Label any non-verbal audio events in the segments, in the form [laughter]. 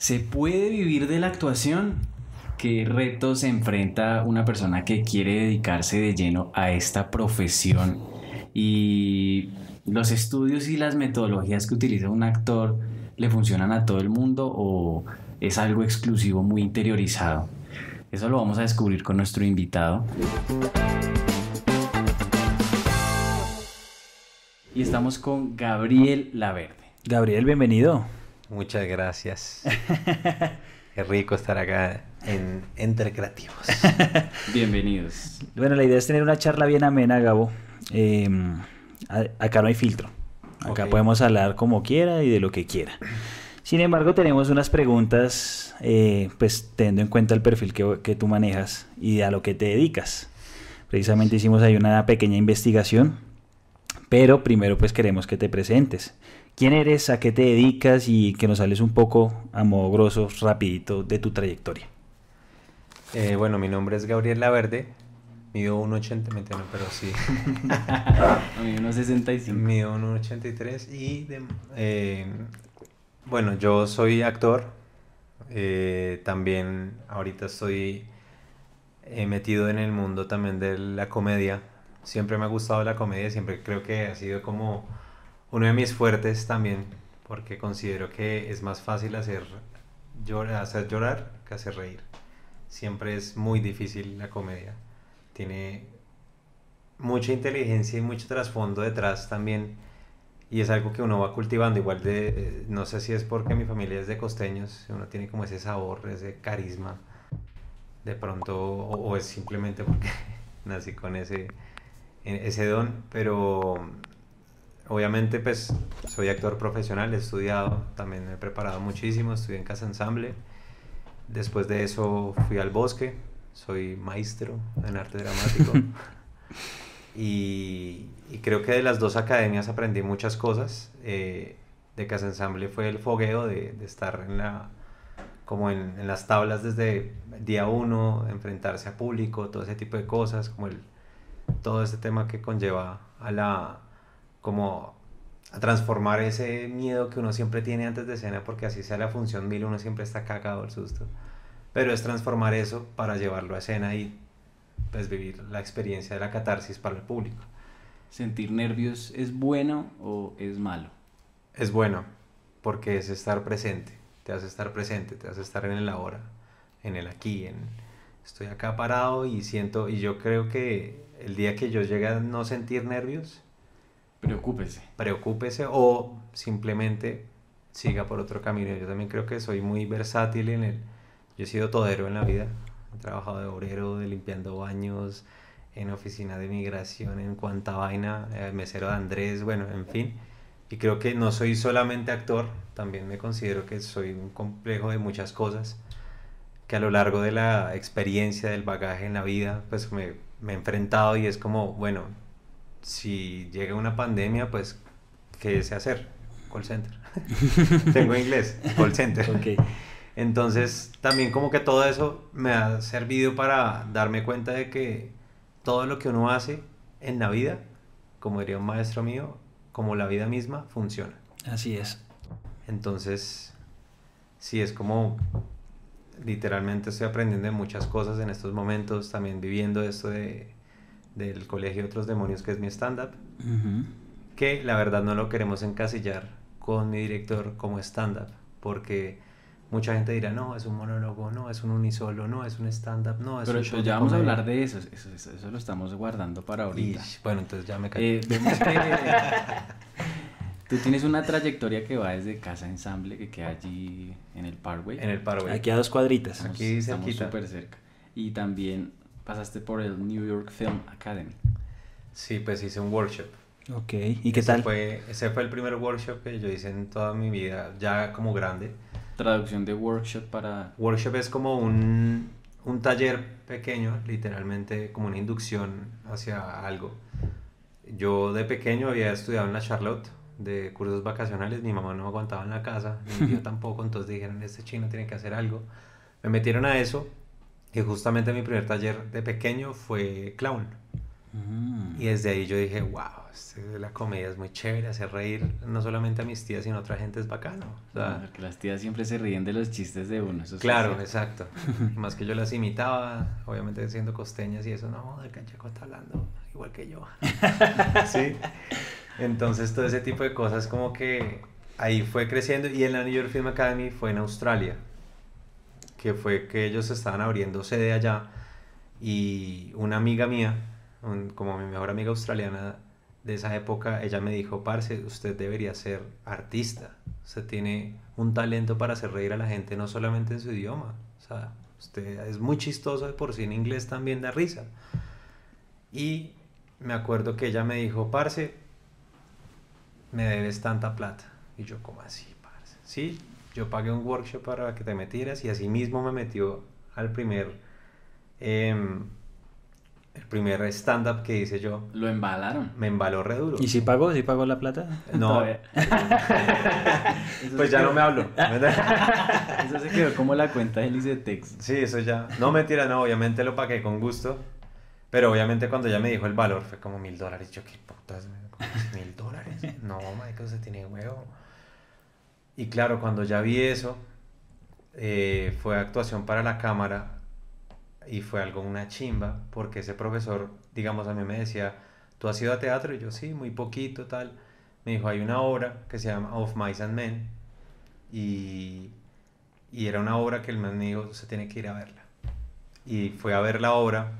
¿Se puede vivir de la actuación? ¿Qué retos se enfrenta una persona que quiere dedicarse de lleno a esta profesión? Y los estudios y las metodologías que utiliza un actor le funcionan a todo el mundo o es algo exclusivo muy interiorizado. Eso lo vamos a descubrir con nuestro invitado. Y estamos con Gabriel Laverde. Gabriel, bienvenido. Muchas gracias. [laughs] Qué rico estar acá en Entre Creativos. [laughs] Bienvenidos. Bueno, la idea es tener una charla bien amena, Gabo. Em, acá no hay filtro. Acá podemos hablar como quiera y de lo que quiera. Sin embargo, tenemos unas preguntas, eh, pues teniendo en cuenta el perfil que, que, tú manejas y a lo que te dedicas. Precisamente hicimos ahí una pequeña investigación, pero primero pues queremos que te presentes. ¿Quién eres? ¿A qué te dedicas? Y que nos hables un poco a modo grosso, rapidito, de tu trayectoria. Eh, bueno, mi nombre es Gabriel Laverde. Mido 1,80, no, pero sí. [laughs] Mido 1,65. Mido 1,83 y eh, bueno, yo soy actor. Eh, también ahorita estoy metido en el mundo también de la comedia. Siempre me ha gustado la comedia, siempre creo que ha sido como uno de mis fuertes también, porque considero que es más fácil hacer llorar, que hacer reír. Siempre es muy difícil la comedia. Tiene mucha inteligencia y mucho trasfondo detrás también. Y es algo que uno va cultivando. Igual de, no sé si es porque mi familia es de costeños, uno tiene como ese sabor, ese carisma. De pronto, o, o es simplemente porque [laughs] nací con ese, ese don, pero obviamente pues soy actor profesional, he estudiado, también me he preparado muchísimo, estudié en Casa Ensamble. Después de eso fui al bosque, soy maestro en arte dramático. [laughs] y, creo que de las dos academias aprendí muchas cosas. Eh, de Casa Ensamble fue el fogueo de, estar en la como en, en, las tablas desde día uno, enfrentarse a público, todo ese tipo de cosas, como el, todo ese tema que conlleva a la, como a transformar ese miedo que uno siempre tiene antes de escena, porque así sea la función mil, uno siempre está cagado el susto. Pero es transformar eso para llevarlo a escena y pues vivir la experiencia de la catarsis para el público. ¿Sentir nervios es bueno o es malo? Es bueno, porque es estar presente, te hace estar presente, te hace estar en el ahora, en el aquí, en estoy acá parado y siento, y yo creo que el día que yo llegue a no sentir nervios, Preocúpese. Preocúpese o simplemente siga por otro camino. Yo también creo que soy muy versátil en el... Yo he sido todero en la vida. He trabajado de obrero, de limpiando baños, en oficina de migración, en cuanta vaina, eh, mesero de Andrés, bueno, en fin. Y creo que no soy solamente actor, también me considero que soy un complejo de muchas cosas que a lo largo de la experiencia, del bagaje en la vida, pues me, me he enfrentado y es como, bueno, si llega una pandemia, pues, ¿qué sé hacer? Call center. [laughs] Tengo inglés, call center. Entonces, también como que todo eso me ha servido para darme cuenta de que todo lo que uno hace en la vida, como diría un maestro mío, como la vida misma, funciona. Así es. Entonces, sí, es como literalmente estoy aprendiendo muchas cosas en estos momentos, también viviendo esto de del Colegio Otros Demonios, que es mi stand-up, que la verdad no lo queremos encasillar con mi director como stand-up, porque mucha gente dirá, no, es un monólogo, no, es un unisolo, no, es un stand-up, no, es Pero un show ya vamos a hablar de eso, eso, lo estamos guardando para ahorita. bueno, entonces ya me caí. Eh, [laughs] tú tienes una trayectoria que va desde Casa Ensamble, que queda allí en el Parkway. En el Parkway. Aquí a dos cuadritas. Aquí estamos súper cerca. Y también pasaste por el New York Film Academy. Sí, pues hice un workshop. Ok, ¿y qué ese tal? Fue, ese fue el primer workshop que yo hice en toda mi vida, ya como grande. Traducción de workshop para... Workshop es como un, un taller pequeño, literalmente como una inducción hacia algo. Yo de pequeño había estudiado en la Charlotte de cursos vacacionales, mi mamá no aguantaba en la casa, mi tío [laughs] tampoco, entonces dijeron, este chino tiene que hacer algo. Me metieron a eso y justamente mi primer taller de pequeño fue clown. Mm. Y desde ahí yo dije, wow, este, la comedia es muy chévere, hacer reír no solamente a mis tías, sino a otra gente es bacano. O sea, Porque las tías siempre se ríen de los chistes de uno. eso Claro, es exacto. [laughs] Más que yo las imitaba, obviamente siendo costeñas y eso, no, el cancheco está hablando igual que yo. [laughs] sí. Entonces todo ese tipo de cosas como que ahí fue creciendo y en la New York Film Academy fue en Australia, que fue que ellos estaban abriendo sede allá y una amiga mía, como mi mejor amiga australiana de esa época, ella me dijo, parce, usted debería ser artista, usted tiene un talento para hacer reír a la gente, no solamente en su idioma, o sea, usted es muy chistoso de por sí en inglés también da risa. Y me acuerdo que ella me dijo, parce, me debes tanta plata. Y yo, ¿cómo así, parce? Sí, yo pagué un workshop para que te metieras y así mismo me metió al primer, em, el primer stand-up que hice yo. Lo embalaron. Me embaló re duro. ¿Y si pagó? ¿Si pagó la plata? [laughs] No, [laughs] pues ya quedó- no me hablo. [laughs] Eso se quedó como la cuenta del Licetex. Sí, eso ya. No, mentira, no, obviamente lo pagué con gusto. Pero obviamente cuando ella me dijo el valor fue como mil dólares. Yo, ¿qué putas? ¿Cómo así mil dólares? No, Michael, se tiene huevo. Y claro, cuando ya vi eso, eh, fue actuación para la cámara y fue algo una chimba, porque ese profesor, digamos, a mí me decía, ¿tú has ido a teatro? Y yo, sí, muy poquito, tal. Me dijo, hay una obra que se llama Of Mice and Men y, y era una obra que el man me dijo, se tiene que ir a verla. Y fue a ver la obra,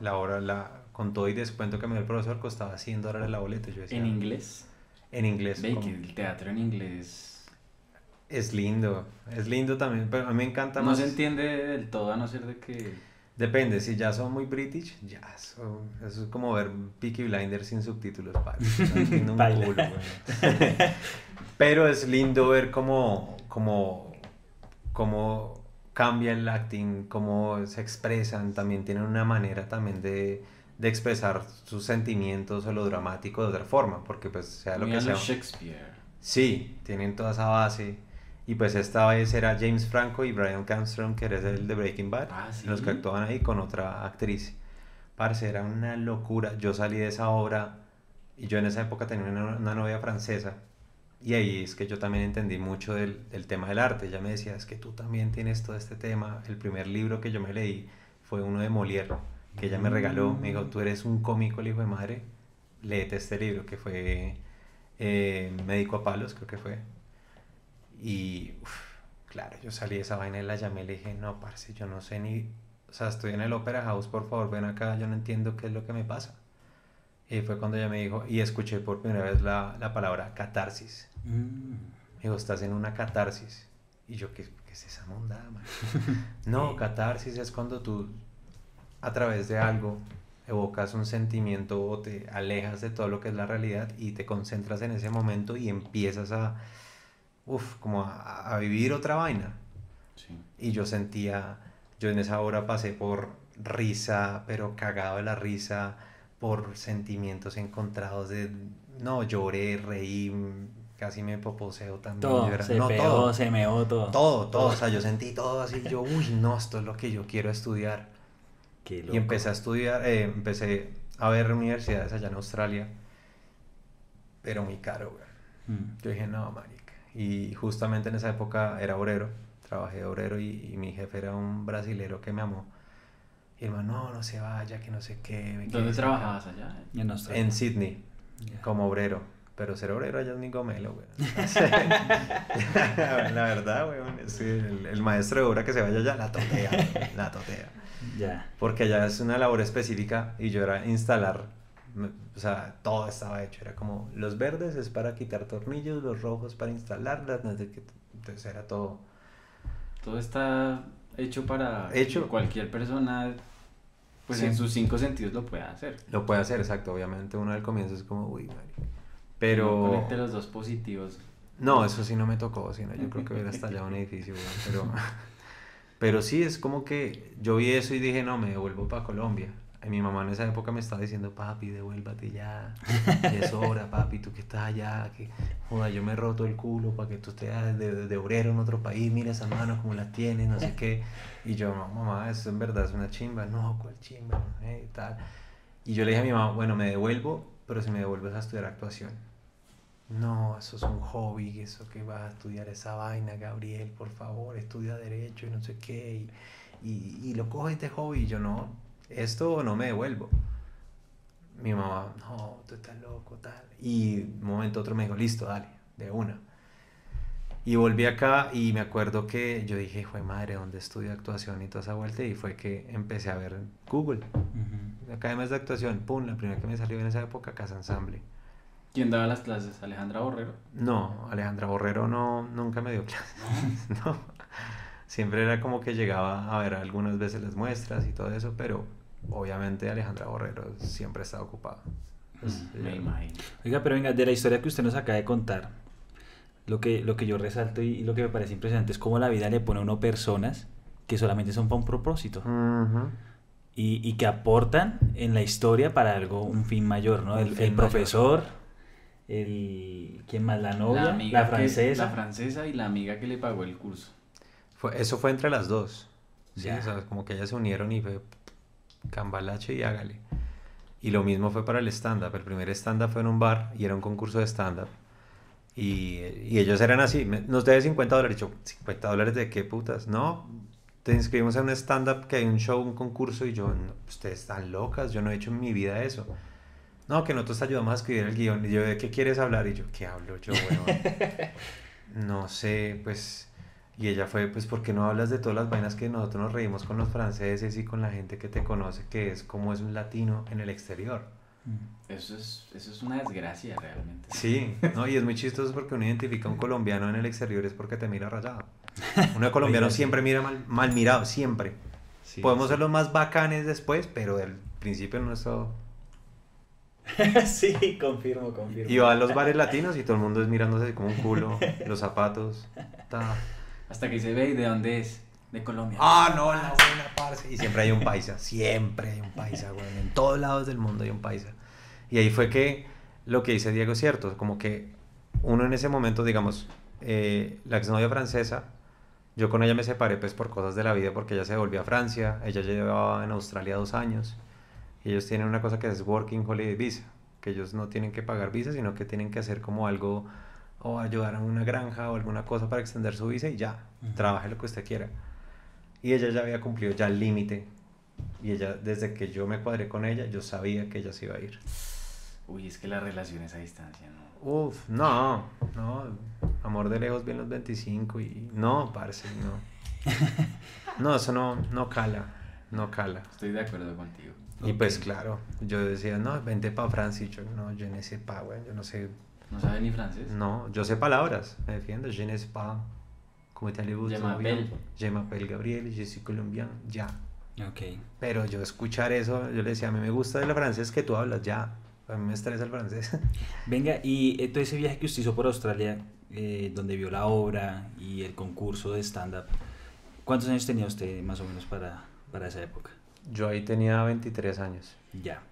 la obra, la, con todo y descuento que me dio el profesor, costaba 100 dólares la boleta. Yo decía, En inglés. En inglés. Que el teatro en inglés Es lindo, es lindo también, pero a mí me encanta no más. se entiende del todo a no ser de que... Depende, si ya son muy british, ya son, eso es como ver Peaky Blinders sin subtítulos, padre. No [laughs] culo. [laughs] Pero es lindo ver cómo, cómo, cómo cambia el acting, cómo se expresan, también tienen una manera también de, de expresar sus sentimientos o lo dramático de otra forma, porque pues sea lo que sea. Shakespeare. Sí, tienen toda esa base. Y pues esta vez era James Franco y Brian Cranston, que eres el de Breaking Bad, Ah, ¿sí? los que actuaban ahí con otra actriz. Parce, era una locura. Yo salí de esa obra y yo en esa época tenía una, una novia francesa. Y ahí es que yo también entendí mucho del, del tema del arte. Ella me decía, es que tú también tienes todo este tema. El primer libro que yo me leí fue uno de Molière, que ella me regaló. Me dijo, tú eres un cómico, el hijo de madre. Léete este libro, que fue eh, Médico a Palos, creo que fue. Y, uf, claro, yo salí de esa vaina y la llamé y le dije, no, parce, yo no sé ni... O sea, estoy en el Opera House, por favor, ven acá, yo no entiendo qué es lo que me pasa. Y fue cuando ella me dijo, y escuché por primera vez la, la palabra catarsis. Mm. Me dijo, estás en una catarsis. Y yo, ¿qué, qué es esa mondada, man? [laughs] no, catarsis es cuando tú, a través de algo, evocas un sentimiento o te alejas de todo lo que es la realidad y te concentras en ese momento y empiezas a, uf, como a, a vivir otra vaina. Sí. Y yo sentía, yo en esa hora pasé por risa, pero cagado de la risa, por sentimientos encontrados de, no, lloré, reí, casi me poposeo también. Todo, yo era- se no, pegó, todo, se meó todo. todo, todo, o sea, yo sentí todo así, yo, uy, no, esto es lo que yo quiero estudiar. Qué Y loco. empecé a estudiar, eh, empecé a ver universidades allá en Australia, pero muy caro, güey. Mm. Yo dije, no, marica. Y justamente en esa época era obrero, trabajé de obrero y, y mi jefe era un brasilero que me amó. Y el man, no, no se vaya, que no sé qué. ¿Dónde quedé acá". trabajabas allá? En Australia. En Sydney, Ya. como obrero. Pero ser obrero allá es mi gomelo, güey. [laughs] [laughs] la verdad, güey. es el, el maestro de obra que se vaya allá la totea, güey, la totea. Ya. Porque allá es una labor específica y yo era instalar, o sea, todo estaba hecho. Era como, los verdes es para quitar tornillos, los rojos para instalarlas, no. Entonces era todo. Todo está hecho para Hecho. que cualquier persona, pues Sí. en sus cinco sentidos lo pueda hacer. Lo puede hacer, exacto. Obviamente uno al comienzo es como, uy, marica". No Pero... Conecte los dos positivos. No, eso sí no me tocó, sino yo creo que hubiera estallado un edificio, weón, pero, [laughs] pero sí es como que yo vi eso y dije, no, me devuelvo para Colombia. Y mi mamá en esa época me estaba diciendo, papi, devuélvate ya, es hora, papi, tú que estás allá, que joda, yo me he roto el culo para que tú estés de, de, obrero en otro país, mira esas manos como las tienes, no sé qué. Y yo, no, mamá, eso en verdad es una chimba, no, ¿cuál chimba? No sé, tal. Y yo le dije a mi mamá, bueno, me devuelvo, pero si me devuelves a estudiar actuación. No, eso es un hobby, eso que vas a estudiar esa vaina, Gabriel, por favor, estudia derecho y no sé qué, y, y, y lo coges de hobby, y yo no, esto no me devuelvo. Mi mamá, no, tú estás loco, tal. Y un momento otro me dijo, listo, dale, de una. Y volví acá y me acuerdo que yo dije, fue madre, ¿dónde estudio actuación y toda esa vuelta? Y fue que empecé a ver Google, academias de actuación, pum, la primera que me salió en esa época, Casa Ensamble. ¿Quién daba las clases? ¿Alejandra Borrero? No, Alejandra Borrero no, nunca me dio clases. [laughs] [laughs] no. Siempre era como que llegaba a ver algunas veces las muestras y todo eso, pero obviamente Alejandra Borrero siempre estaba ocupada. Pues, Mm, me imagino. Oiga, pero venga, de la historia que usted nos acaba de contar, lo que, lo que yo resalto y, y lo que me parece impresionante es cómo la vida le pone a uno personas que solamente son para un propósito y, y que aportan en la historia para algo, un fin mayor, ¿no? El, el mayor. profesor, el... ¿Quién más? La novia, la, amiga francesa. la francesa y la amiga que le pagó el curso. Fue, eso fue entre las dos. Sí, Ya. o sea, como que ellas se unieron y fue cambalache y hágale. Y lo mismo fue para el stand-up. El primer stand-up fue en un bar y era un concurso de stand-up. Y, y ellos eran así, nos debe 50 dólares. Y Yo, ¿50 dólares de qué putas? No, te inscribimos en un stand-up que hay un show, un concurso. Y yo, "No, ustedes están locas, yo no he hecho en mi vida eso. No, que nosotros te ayudamos a escribir el guion. Y yo, ¿de qué quieres hablar? Y yo, ¿qué hablo yo, weón? [laughs] no sé, pues... Y ella fue, pues, ¿por qué no hablas de todas las vainas que nosotros nos reímos con los franceses y con la gente que te conoce, que es como es un latino en el exterior? Mm. Eso es, eso es una desgracia realmente. Sí, ¿no? Y es muy chistoso porque uno identifica a un colombiano en el exterior es porque te mira rayado. [laughs] Uno colombiano siempre mira mal, mal mirado, siempre. Sí, Podemos sí. ser los más bacanes después, pero al principio nuestro... [laughs] sí, confirmo, confirmo. Y va a los bares latinos y todo el mundo es mirándose como un culo, los zapatos. ta. Hasta que se ve y de dónde es. De Colombia. Ah, no, la buena parce. Y siempre hay un [laughs] paisa, siempre hay un paisa, güey. En todos lados del mundo hay un paisa. Y ahí fue que lo que dice Diego es cierto, como que uno en ese momento, digamos, eh, la exnovia francesa, yo con ella me separé pues por cosas de la vida, porque ella se volvió a Francia, ella llevaba en Australia dos años, y ellos tienen una cosa que es Working Holiday Visa, que ellos no tienen que pagar visa, sino que tienen que hacer como algo, o ayudar a una granja o alguna cosa para extender su visa y ya, Ujú. trabaje lo que usted quiera. Y ella ya había cumplido ya el límite. Y ella, desde que yo me cuadré con ella, yo sabía que ella se iba a ir. Uy, es que las relaciones a distancia, ¿no? Uf, no, no. Amor de lejos, bien los 25 y... No, parce, no. [laughs] No, eso no, no cala, no cala. Estoy de acuerdo contigo. Y pues Ok. claro, yo decía, no, vente para Francia. Y yo, no, yo no sé pas, güey, yo no sé. ¿No sabe ni francés? No, yo sé palabras, me defiendo. Je ne sais pas. ¿Cómo te Je m'appelle. Je m'appelle Gabriel, je suis colombian, ya. Ok. Pero yo escuchar eso, yo le decía, a mí me gusta del francés que tú hablas, ya. A mí me estresa el francés. [laughs] Venga, y eh, todo ese viaje que usted hizo por Australia, eh, donde vio la obra y el concurso de stand-up, ¿cuántos años tenía usted más o menos para, para esa época? Yo ahí tenía 23 años. Ya.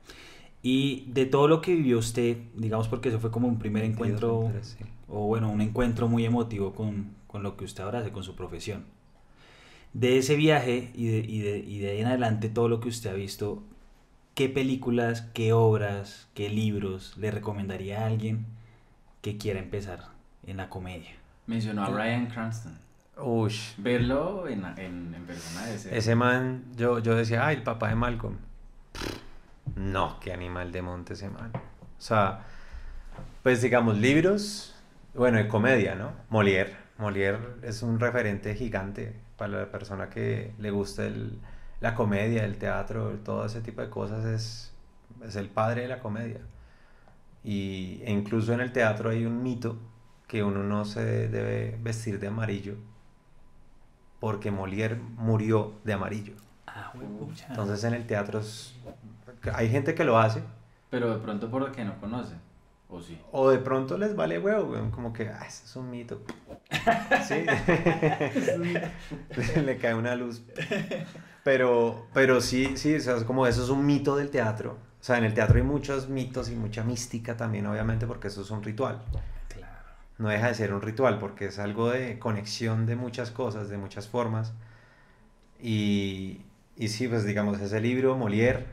Y de todo lo que vivió usted, digamos porque eso fue como un primer 22, encuentro, 23, sí. o bueno, un encuentro muy emotivo con, con lo que usted ahora hace, con su profesión. De ese viaje y de, y, de, y de ahí en adelante todo lo que usted ha visto, ¿qué películas, qué obras, qué libros le recomendaría a alguien que quiera empezar en la comedia? Mencionó a Ryan Cranston. Ush, Verlo en, en, en persona ser. ese man, yo, yo decía, ay, el papá de Malcolm. No, qué animal de monte ese man. O sea, pues digamos, libros, bueno, de comedia, ¿no? Molière. Molière es un referente gigante para la persona que le gusta el- la comedia, el teatro, todo ese tipo de cosas. Es, es el padre de la comedia. Y, e incluso en el teatro hay un mito que uno no se debe vestir de amarillo porque Molière murió de amarillo. Ah. Entonces en el teatro es- hay gente que lo hace Pero de pronto porque no conoce. ¿O sí? o de pronto les vale huevo, como que, ah, eso es un mito. [laughs] Sí. [laughs] Le cae una luz. Pero, pero sí, sí, o sea, es como eso es un mito del teatro. O sea, en el teatro hay muchos mitos y mucha mística también, obviamente, porque eso es un ritual. Claro. no deja de ser un ritual porque es algo de conexión de muchas cosas, de muchas formas. Y, y sí, pues digamos, ese libro, Molière,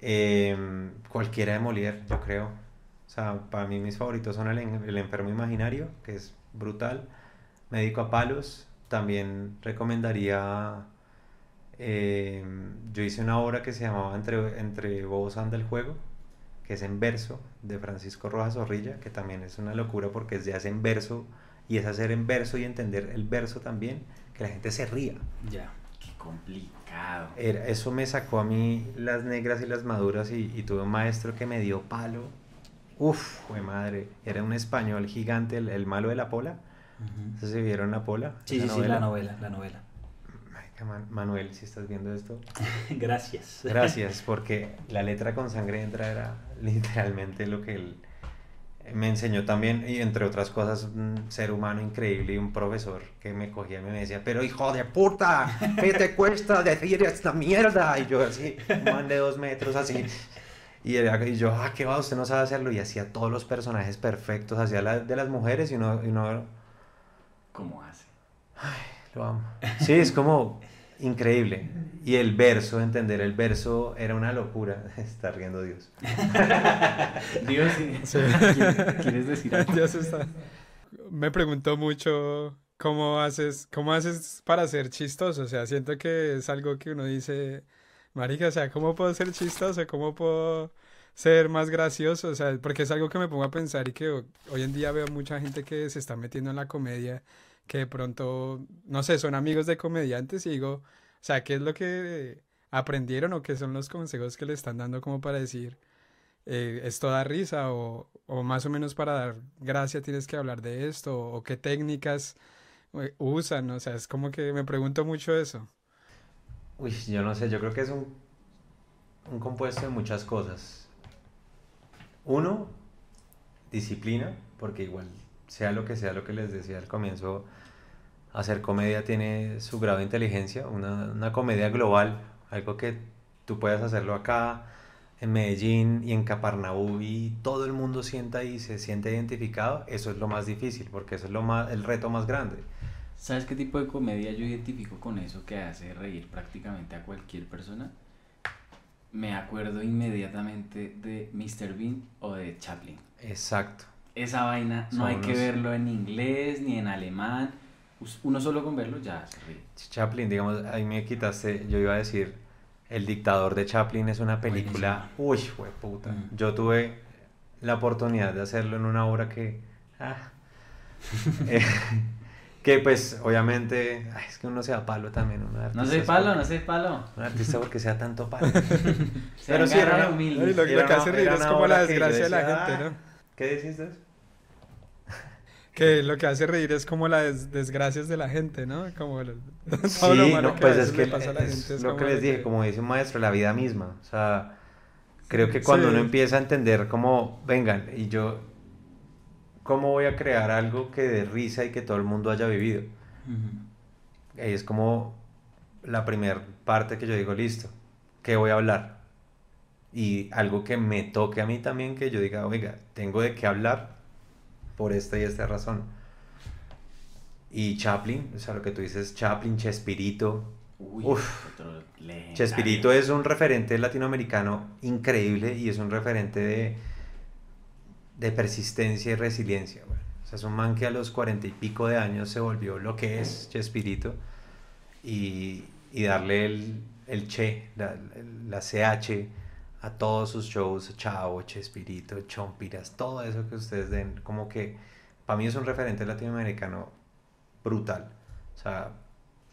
em, cualquiera de Molière, yo creo. O sea, para mí mis favoritos son el, el enfermo imaginario, que es brutal. Médico a palos. También recomendaría... eh, yo hice una obra que se llamaba Entre, Entre Bobos anda el juego, que es en verso, de Francisco Rojas Zorrilla, que también es una locura porque es de hacer en verso y es hacer en verso y entender el verso también, que la gente se ría. Ya. Qué complicado. Era- eso me sacó a mí las negras y las maduras y, y tuve un maestro que me dio palo. Uf, fue madre. Era un español gigante, el, el malo de la pola. Ujú. ¿Se vieron la pola? Sí, sí, sí, la novela, la novela. Manuel, si estás viendo esto, [laughs] Gracias. gracias, porque la letra con sangre entra era literalmente lo que él me enseñó también, y entre otras cosas, un ser humano increíble y un profesor que me cogía y me decía, pero hijo de puta, ¿qué te cuesta decir esta mierda? Y yo así, man de dos metros así. Y, era- y yo, ah, qué va, usted no sabe hacerlo. Y hacía todos los personajes perfectos, hacía la, de las mujeres y uno, y uno ¿Cómo hace? lo amo. Sí, es como increíble. Y el verso, entender el verso era una locura. [laughs] Está riendo Dios. [laughs] Dios, [laughs] sí. ¿Quieres decir algo? Ya se está. Me preguntó mucho cómo haces, cómo haces para ser chistoso. O sea, siento que es algo que uno dice, marica, o sea, ¿cómo puedo ser chistoso? ¿Cómo puedo ser más gracioso? O sea, porque es algo que me pongo a pensar y que ho- hoy en día veo mucha gente que se está metiendo en la comedia, que de pronto, no sé, son amigos de comediantes y digo, o sea, ¿qué es lo que aprendieron o qué son los consejos que le están dando como para decir? eh, esto da risa o, o más o menos para dar gracia tienes que hablar de esto o, qué técnicas eh, usan, o sea, es como que me pregunto mucho eso. Uy, yo no sé, yo creo que es un, un compuesto de muchas cosas. Uno, disciplina, porque igual, sea lo que sea lo que les decía al comienzo, hacer comedia tiene su grado de inteligencia, una, una comedia global, algo que tú puedas hacerlo acá, en Medellín y en Caparnaú y todo el mundo sienta y se siente identificado, eso es lo más difícil, porque eso es lo más, el reto más grande. ¿Sabes qué tipo de comedia yo identifico con eso que hace reír prácticamente a cualquier persona? Me acuerdo inmediatamente de Mr. Bean o de Chaplin. Exacto. Esa vaina no Son hay que unos- verlo en inglés ni en alemán. Uno solo con verlo ya se ríe. Chaplin, digamos, ahí me quitaste, yo iba a decir, El dictador de Chaplin es una película, uy, fue puta. Mm. Yo tuve la oportunidad de hacerlo en una obra que, ah, [laughs] eh, que pues obviamente, ay, es que uno se da palo también, uno de No sé palo, porque- no sé palo. Un artista [laughs] porque sea tanto palo. Pero sí, era humilde. Lo, lo que hace reír es como la que desgracia de la decía, gente, "Ah". ¿no? ¿Qué decís vos? Que lo que hace reír es como las desgracias de la gente, ¿no? Como [laughs] lo- todo Sí, lo malo no, que pues es que le pasa a la gente. es lo como que les dije, como dice un maestro, la vida misma. O sea, creo que cuando Sí. uno empieza a entender cómo, vengan, y yo, ¿cómo voy a crear algo que dé risa y que todo el mundo haya vivido? Ahí es como la primera parte que yo digo, listo, ¿qué voy a hablar? Y algo que me toque a mí también, que yo diga, oiga, tengo de qué hablar por esta y esta razón. Y Chaplin, o sea, lo que tú dices, Chaplin, Chespirito, Uy, Uf. Chespirito es un referente latinoamericano increíble y es un referente de, de persistencia y resiliencia. güey. O sea, es un man que a los cuarenta y pico de años se volvió lo que es Chespirito y, y darle el, el che, la, la CH a todos sus shows, Chavo, Chespirito, Chompiras, todo eso que ustedes den, como que para mí es un referente latinoamericano brutal. O sea,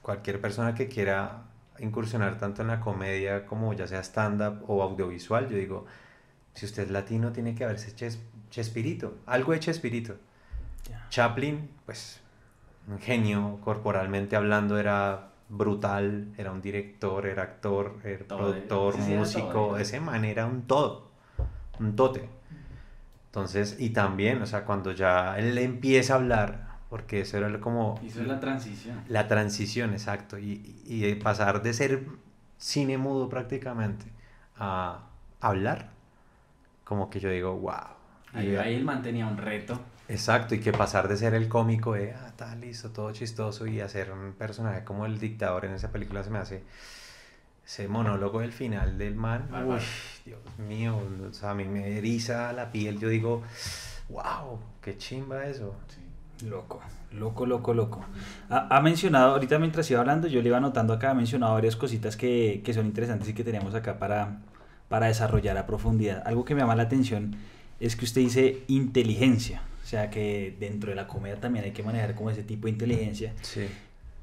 cualquier persona que quiera incursionar tanto en la comedia como ya sea stand-up o audiovisual, yo digo, si usted es latino tiene que haberse Ches- Chespirito, algo de Chespirito. Ya. Chaplin, pues, un genio corporalmente hablando, era brutal, era un director, era actor, era Todo, productor, sí, músico, ese man era un todo, un tote. Entonces, y también, o sea, cuando ya él empieza a hablar, porque eso era como Hizo la transición. la transición, exacto, y, y de pasar de ser cine mudo prácticamente a hablar, como que yo digo, wow. Ahí, ahí él mantenía un reto. Exacto, y que pasar de ser el cómico de, ah, está listo, todo chistoso, y hacer un personaje como el dictador en esa película se me hace ese monólogo del final del man, uy, Dios mío, o sea, a mí me eriza la piel, yo digo, wow, qué chimba eso. Loco, loco, loco, loco. Ha, ha, mencionado, ahorita mientras iba hablando, yo le iba anotando acá, ha mencionado varias cositas que, que son interesantes y que tenemos acá para, para desarrollar a profundidad. Algo que me llama la atención es que usted dice inteligencia, o sea que dentro de la comedia también hay que manejar como ese tipo de inteligencia. Sí.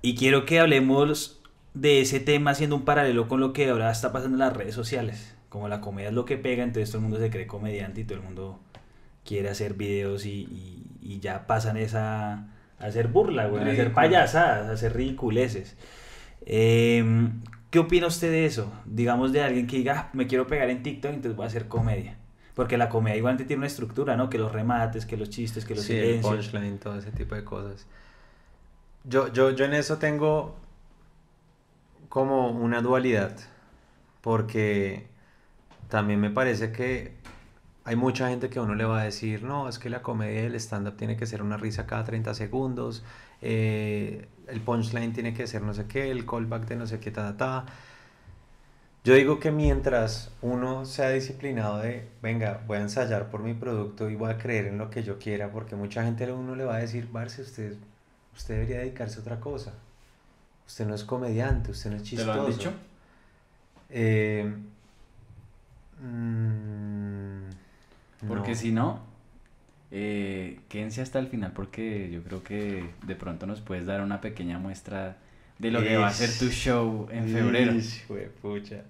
Y quiero que hablemos de ese tema haciendo un paralelo con lo que ahora está pasando en las redes sociales. Como la comedia es lo que pega, entonces todo el mundo se cree comediante y todo el mundo quiere hacer videos y, y, y ya pasan esa a hacer burla, güey, a hacer payasadas, a hacer ridiculeces. Eh, ¿Qué opina usted de eso? Digamos de alguien que diga, ah, me quiero pegar en TikTok, entonces voy a hacer comedia. Porque la comedia igualmente tiene una estructura, ¿no? Que los remates, que los chistes, que los sí, silencios. el punchline, todo ese tipo de cosas. Yo, yo, yo en eso tengo como una dualidad, porque también me parece que hay mucha gente que a uno le va a decir, no, es que la comedia del stand-up tiene que ser una risa cada 30 segundos, eh, el punchline tiene que ser no sé qué, el callback de no sé qué, ta, ta, ta. Yo digo que mientras uno sea disciplinado de, venga, voy a ensayar por mi producto y voy a creer en lo que yo quiera, porque mucha gente a uno le va a decir, Barce, usted, usted debería dedicarse a otra cosa. Usted no es comediante, usted no es chistoso. ¿Te lo han dicho? Eh, mm, Porque no. si no, eh, quédense hasta el final porque yo creo que de pronto nos puedes dar una pequeña muestra de lo que va a ser tu show en febrero. Ish, juepucha.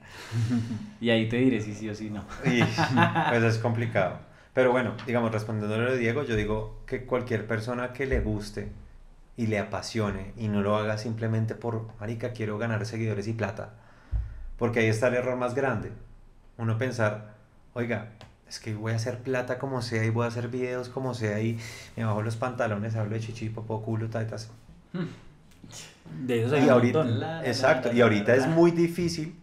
Y ahí te diré si sí o si no. Pues es complicado. Pero bueno, digamos, respondiendo a Diego, yo digo que cualquier persona que le guste y le apasione y no lo haga simplemente por, marica, quiero ganar seguidores y plata. Porque ahí está el error más grande. Uno pensar, oiga, es que voy a hacer plata como sea y voy a hacer videos como sea y me bajo los pantalones, hablo de chichi, popó, culo, taitas. De hay Y un ahorita, montón. La, la, exacto, la, y la, ahorita la, es muy difícil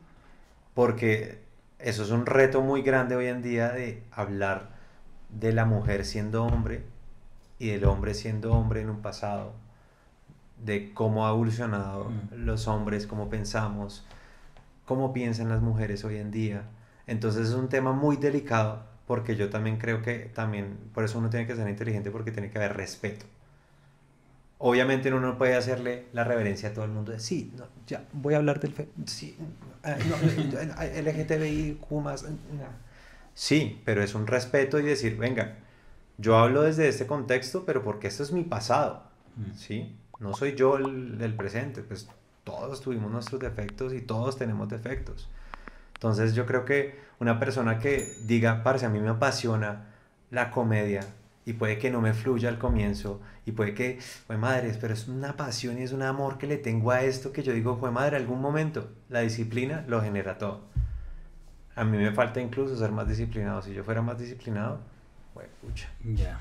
porque eso es un reto muy grande hoy en día de hablar de la mujer siendo hombre y del hombre siendo hombre en un pasado, de cómo ha evolucionado Mm. los hombres, cómo pensamos, cómo piensan las mujeres hoy en día. Entonces es un tema muy delicado porque yo también creo que también, por eso uno tiene que ser inteligente porque tiene que haber respeto. Obviamente uno no puede hacerle la reverencia a todo el mundo de sí, no, ya, voy a hablar del fe- sí, ah, no, LGTBIQ más. no". Sí, pero es un respeto y decir, venga, yo hablo desde este contexto, pero porque esto es mi pasado, Mm. ¿sí? No soy yo el, el presente, pues todos tuvimos nuestros defectos y todos tenemos defectos. Entonces yo creo que una persona que diga, parce, a mí me apasiona la comedia y puede que no me fluya al comienzo y puede que, fue madre, pero es una pasión y es un amor que le tengo a esto que yo digo, fue madre, algún momento la disciplina lo genera todo. A mí me falta incluso ser más disciplinado. Si yo fuera más disciplinado, fue pucha. Ya.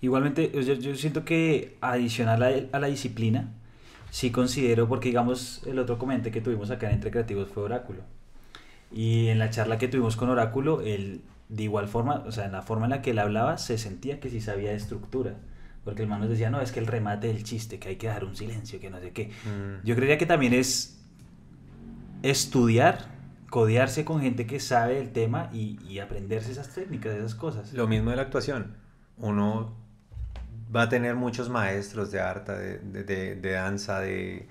Igualmente, yo, yo siento que adicional a, a la disciplina, sí considero, porque digamos, el otro comente que tuvimos acá en Entre Creativos fue Oráculo. Y en la charla que tuvimos con Oráculo, él, de igual forma, o sea, en la forma en la que él hablaba, se sentía que sí sabía de estructura. Porque el man nos decía, no, es que el remate del chiste, que hay que dejar un silencio, que no sé qué. Mm. Yo creería que también es estudiar, codearse con gente que sabe el tema y, y aprenderse esas técnicas, esas cosas. Lo mismo de la actuación. Uno va a tener muchos maestros de arte, de, de- de- de danza, de,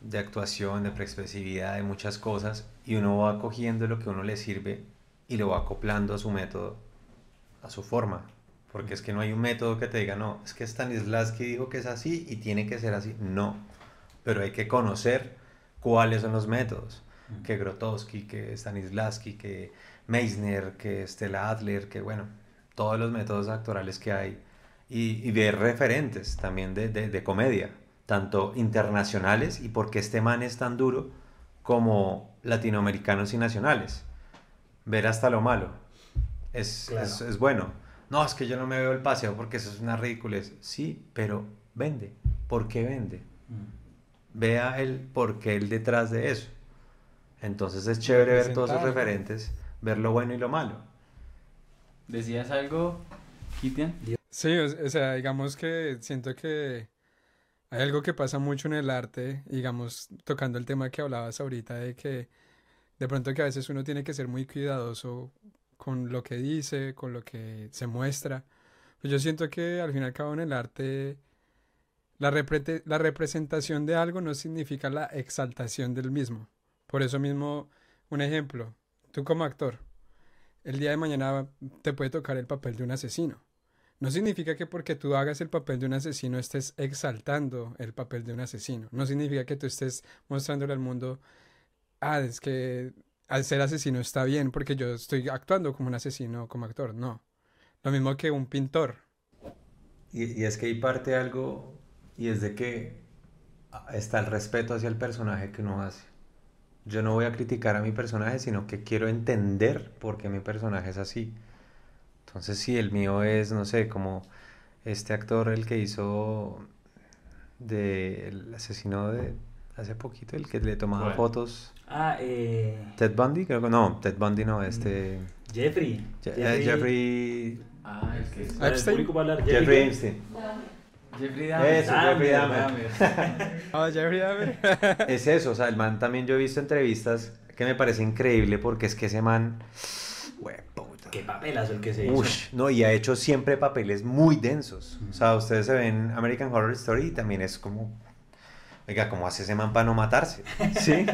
de actuación, de preexpresividad, de muchas cosas, y uno va cogiendo lo que a uno le sirve y lo va acoplando a su método, a su forma. Porque es que no hay un método que te diga, no, es que Stanislavski dijo que es así y tiene que ser así. No, pero hay que conocer cuáles son los métodos. Mm. Que Grotowski, que Stanislavski, que Meissner, que Stella Adler, que bueno, todos los métodos actorales que hay. Y, y ver referentes también de, de- de comedia, tanto internacionales y porque este man es tan duro, como latinoamericanos y nacionales. Ver hasta lo malo. Es, Claro. es, es bueno. No, es que yo no me veo el paseo porque eso es una ridiculez. Sí, pero vende. ¿Por qué vende? Mm. Vea el por qué el detrás de eso. Entonces es chévere ver todos esos referentes, ver lo bueno y lo malo. ¿Decías algo, Kitian? Sí, o, o sea, digamos que siento que hay algo que pasa mucho en el arte, digamos, tocando el tema que hablabas ahorita de que de pronto que a veces uno tiene que ser muy cuidadoso con lo que dice, con lo que se muestra. Pues yo siento que al fin y al cabo en el arte la, la representación de algo no significa la exaltación del mismo. Por eso mismo, un ejemplo, tú como actor, el día de mañana te puede tocar el papel de un asesino. No significa que porque tú hagas el papel de un asesino estés exaltando el papel de un asesino. No significa que tú estés mostrándole al mundo, ah, es que al ser asesino está bien porque yo estoy actuando como un asesino como actor. No. Lo mismo que un pintor. Y, y es que hay parte algo, y es de que está el respeto hacia el personaje que uno hace. Yo no voy a criticar a mi personaje, sino que quiero entender por qué mi personaje es así. Entonces, si el mío es, no sé, como este actor, el que hizo de el asesino de hace poquito, el que le tomaba fotos. Ah, eh... Ted Bundy, creo que no, Ted Bundy no, este. Jeffrey. Jeffrey. Jeffrey... Ah, es que es. Epstein. Jeffrey Epstein. Jeffrey Dahmer. Eso, Jeffrey Dahmer. [laughs] Oh, Jeffrey Dahmer. [laughs] es eso, o sea, el man también yo he visto entrevistas que me parece increíble porque es que ese man. Hueputa. Qué papelazo el que se hizo. Ush, no, y ha hecho siempre papeles muy densos. O sea, ustedes se ven American Horror Story y también es como. Oiga, ¿cómo hace ese man para no matarse? [laughs] ¿Sí?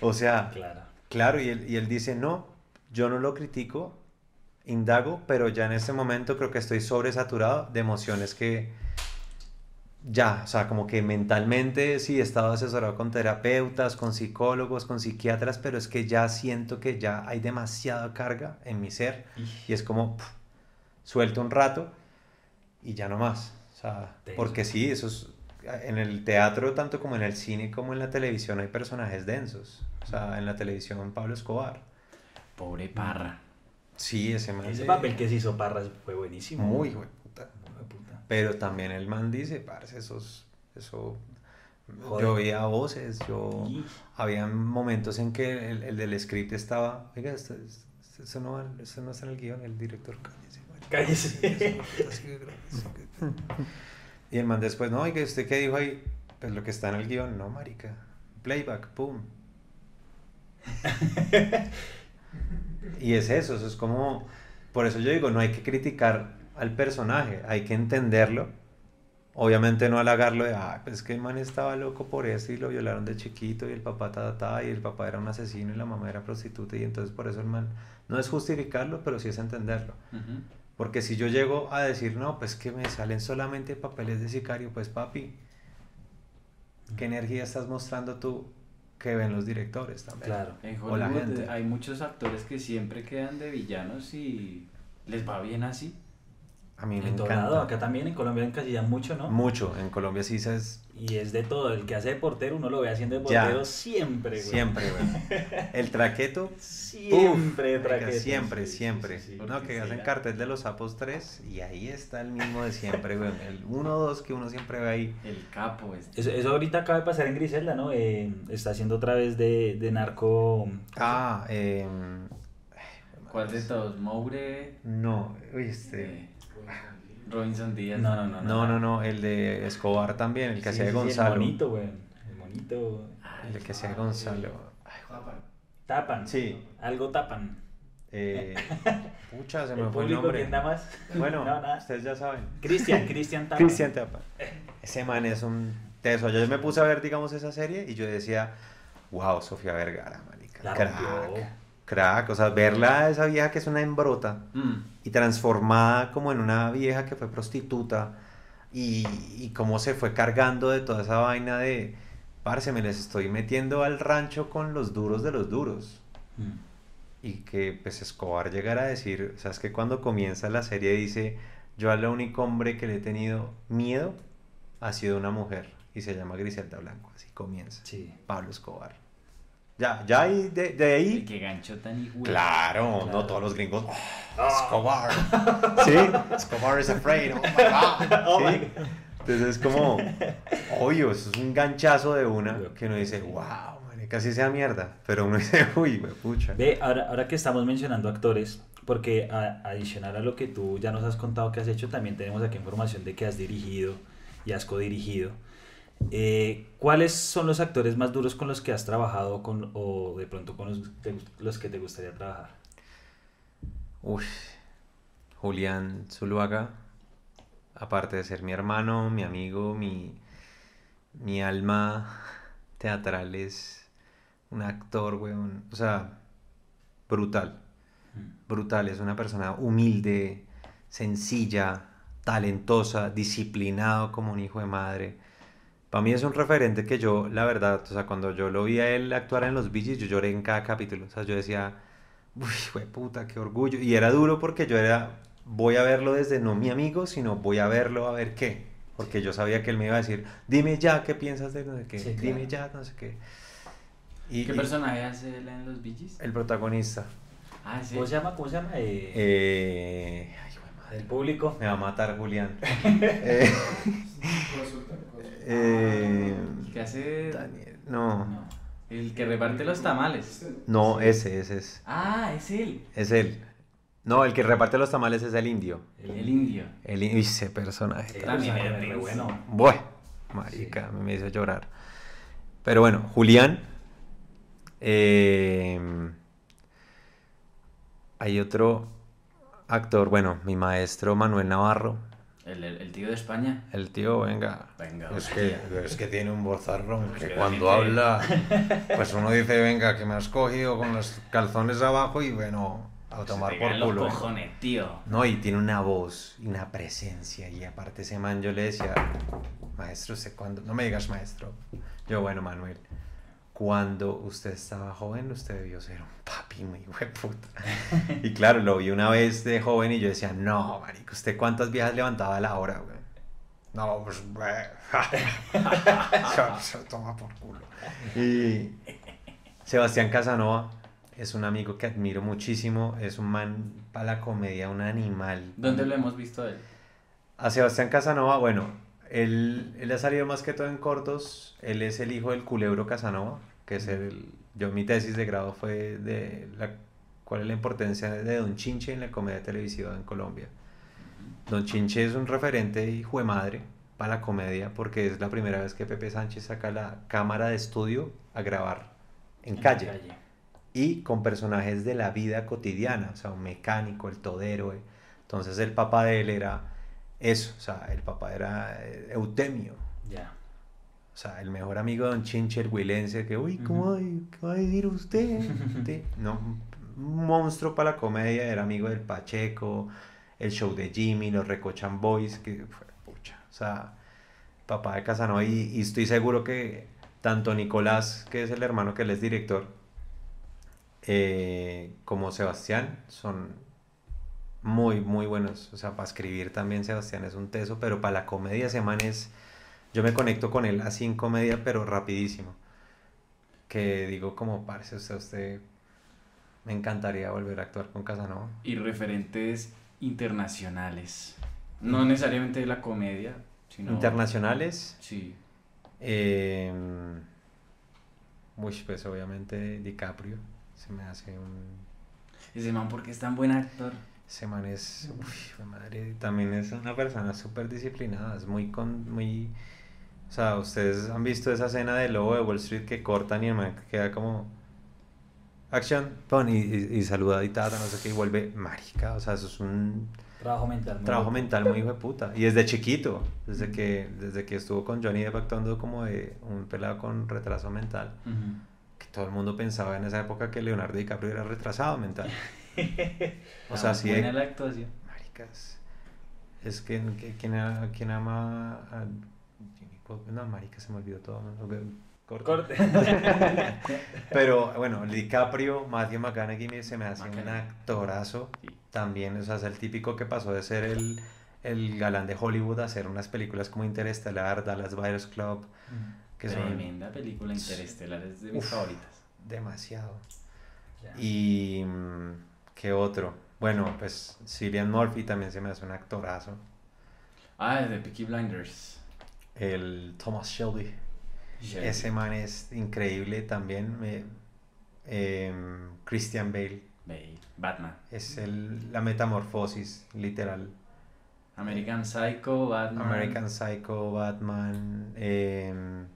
O sea, Claro. claro, y él, y él dice, no, yo no lo critico, indago, pero ya en este momento creo que estoy sobresaturado de emociones que ya, o sea, como que mentalmente sí he estado asesorado con terapeutas, con psicólogos, con psiquiatras, pero es que ya siento que ya hay demasiada carga en mi ser y es como pf, suelto un rato y ya no más. O sea, porque sí, eso es, en el teatro, tanto como en el cine como en la televisión, hay personajes densos. O sea, en la televisión, Pablo Escobar. Pobre Parra. Sí, ese man. Ese de- papel que se hizo Parras fue buenísimo. Muy de puta. Pero también el man dice, parce, esos, eso... Joder. Yo oía voces, yo... Y- Había momentos en que el, el del script estaba, oiga, esto, esto- eso, no, eso no está en el guion, el director, cállese. marica, Cállese. Eso no está así de grave, eso que-". Y el man después, no, oiga, ¿usted qué dijo ahí? Pues lo que está en el guion, no, marica. Playback, pum. [laughs] y es eso, eso es como... Por eso yo digo, no hay que criticar al personaje, hay que entenderlo. Obviamente no halagarlo de, ah, pues es que el man estaba loco por eso y lo violaron de chiquito y el papá ta, ta, ta, y el papá era un asesino y la mamá era prostituta y entonces por eso el man... No es justificarlo, pero sí es entenderlo. Ujú. Porque si yo llego a decir, no, pues que me salen solamente papeles de sicario, pues papi, ¿qué energía estás mostrando tú que ven los directores también? Claro. En O la Hollywood gente. hay muchos actores que siempre quedan de villanos y les va bien así. A mí me En todo encanta. lado, acá también en Colombia encasillan mucho, ¿no? Mucho. En Colombia sí es Y es de todo. El que hace de portero, uno lo ve haciendo de Ya. portero siempre, güey. siempre, güey. [laughs] El traqueto. Siempre uf, traqueto. Siempre, Sí, siempre. sí, sí. No, que hacen será. cartel de los sapos 3 y ahí está el mismo de siempre, güey. El 1-2 que uno siempre ve ahí. El capo es. Eso, eso ahorita acaba de pasar en Griselda, ¿no? Eh, está haciendo otra vez de, de narco. Ah, eh, ¿Cuál de todos? Moure, No, uy, este. eh, Robinson Díaz. No, no, no. No, no, no, el de Escobar también, el que Sí, hacía de Gonzalo. El monito, güey. El monito. El que hacía de Gonzalo. Ay, Tapan. Sí. Algo tapan. Eh, [laughs] pucha, se El me fue el nombre. ¿quién da más. Bueno, [laughs] No, nada. ustedes ya saben. Cristian, [laughs] Cristian Tapan. Cristian Tapa. Ese man es un teso. Yo me puse a ver, digamos, esa serie y yo decía, wow, Sofía Vergara, marica. La crack. Crack. O sea, verla a esa vieja que es una embrota Mm, y transformada como en una vieja que fue prostituta y, y cómo se fue cargando de toda esa vaina de, parce, me les estoy metiendo al rancho con los duros de los duros. Mm. Y que pues Escobar llegara a decir, o sea, es que cuando comienza la serie dice, yo al único hombre que le he tenido miedo ha sido una mujer y se llama Griselda Blanco, así comienza. Sí. Pablo Escobar. Ya, ya ahí, de, de y ahí... qué gancho tan hijo. Claro, Claro. no todos los gringos. "Oh, Escobar. [laughs] Sí, Escobar is afraid. Oh my God. [laughs] Oh Sí. my God. Entonces es como, obvio, eso es un ganchazo de una que uno dice, sí. wow, casi sea mierda. Pero uno dice, [laughs] uy, güey, pucha. Ve, ahora, ahora que estamos mencionando actores, porque a- adicional a lo que tú ya nos has contado que has hecho, también tenemos aquí información de que has dirigido y has codirigido. Eh, ¿Cuáles son los actores más duros con los que has trabajado con, o de pronto con los, te- los que te gustaría trabajar? Uy, Julián Zuluaga, aparte de ser mi hermano, mi amigo, mi, mi alma teatral, es un actor, weón. O sea, brutal. Brutal, es una persona humilde, sencilla, talentosa, disciplinado como un hijo de madre. Para mí es un referente que yo, la verdad, o sea, cuando yo lo vi a él actuar en los Gees, yo lloré en cada capítulo. O sea, yo decía, uy, fue puta, qué orgullo. Y era duro porque yo era, voy a verlo desde no mi amigo, sino voy a verlo a ver qué. Porque yo sabía que él me iba a decir, dime ya qué piensas de no sé qué, Sí, dime ya no sé qué. Y, ¿Qué y personaje hace él en los Gees? el protagonista. Ah, sí. ¿Cómo se llama? ¿Cómo se llama? Eh, Eh, ay, madre. el público. Me va a matar Julián. [laughs] Eh, eh, ¿Qué hace? Daniel, no, No. El que reparte los tamales. no, ese, ese es. Ah, es él. Es él. No, el que reparte los tamales es el indio. El indio. El in- ese personaje. También es re bueno. Bueno, marica, me hizo llorar. Pero bueno, Julián. eh, hay otro actor, bueno, mi maestro Manuel Navarro. El, el- tío de España. El tío, venga. Venga, Es que, es que tiene un bozarrón que que cuando habla, [laughs] pues uno dice, venga, que me has cogido con los calzones abajo y bueno, a tomar Se te por los culo. ¿eh? cojones, tío. No, y tiene una voz y una presencia. Y aparte ese man yo le decía, maestro, ¿usted cuándo? No me digas maestro. Yo, bueno, Manuel, cuando usted estaba joven, usted debió ser un papi muy hueputa. y claro, lo vi una vez de joven y yo decía, no, marico, ¿usted cuántas viejas levantaba a la hora, güey? No, pues, güey. [laughs] Se- toma por culo. Y Sebastián Casanova es un amigo que admiro muchísimo. Es un man para la comedia, un animal. ¿Dónde lo hemos visto él? A Sebastián Casanova, bueno, él, él ha salido más que todo en cortos. Él es el hijo del culebro Casanova, que es el... Yo mi tesis de grado fue de la, cuál es la importancia de Don Chinche en la comedia televisiva en Colombia. Don Chinche es un referente hijo de madre para la comedia porque es la primera vez que Pepe Sánchez saca la cámara de estudio a grabar en, la calle y con personajes de la vida cotidiana, o sea, un mecánico, el todero. eh. Entonces el papá de él era eso, o sea, el papá era eh, Eutemio, Ya. o sea, el mejor amigo de Don Chinche, el huilense, que, uy, ¿cómo va, qué va a decir usted? [laughs] No, un monstruo para la comedia, era amigo del Pacheco, el show de Jimmy, los Recochan Boys, que fue, pucha, o sea, papá de Casanova, y, y estoy seguro que tanto Nicolás, que es el hermano que él es director, eh, como Sebastián, son muy, muy buenos, o sea, para escribir también Sebastián es un teso, pero para la comedia ese man es... Yo me conecto con él así en comedia, pero rapidísimo. Que digo como, parce, usted, usted me encantaría volver a actuar con Casanova. Y referentes internacionales. No necesariamente de la comedia, sino... Internacionales, Sí. eh, uy, pues obviamente DiCaprio, se me hace un... Ese man, porque es tan buen actor? Ese man es, uy, madre, también es una persona súper disciplinada, es muy, con, muy, o sea, ustedes han visto esa escena de Lobo de Wall Street que cortan y el man queda como, action, pon, y, y, y saluda y tata, no sé qué, y vuelve marica, o sea, eso es un Trabajo mental. muy trabajo loco. mental muy hijo de puta, y desde chiquito, desde que, desde que estuvo con Johnny Depp actuando como de un pelado con retraso mental, que todo el mundo pensaba en esa época que Leonardo DiCaprio era retrasado mental. [laughs] [laughs] O sea, Ah, sí, buena la actuación. Maricas. Es que, que- ¿quién, a- quién ama a Jimmy Col- No, marica, se me olvidó todo. ¿no? Ok, corta. Corte. [laughs] Pero bueno, DiCaprio, Matthew McConaughey me- se me hace un McConaughey. actorazo. Sí. También, o sea, es el típico que pasó de ser el, el galán de Hollywood a hacer unas películas como Interestelar, Dallas Buyers Club, que son Tremenda película interestelar, es de mis Uf. favoritas. demasiado. Ya. Y... ¿Qué otro? Bueno, pues Cillian Murphy también se me hace un actorazo. Ah, es de Peaky Blinders. El Thomas Shelby. Shelby. Ese man es increíble también. me- em, Christian Bale Bale. Batman. es el, la metamorfosis, literal. American Psycho, Batman. American Psycho, Batman. em,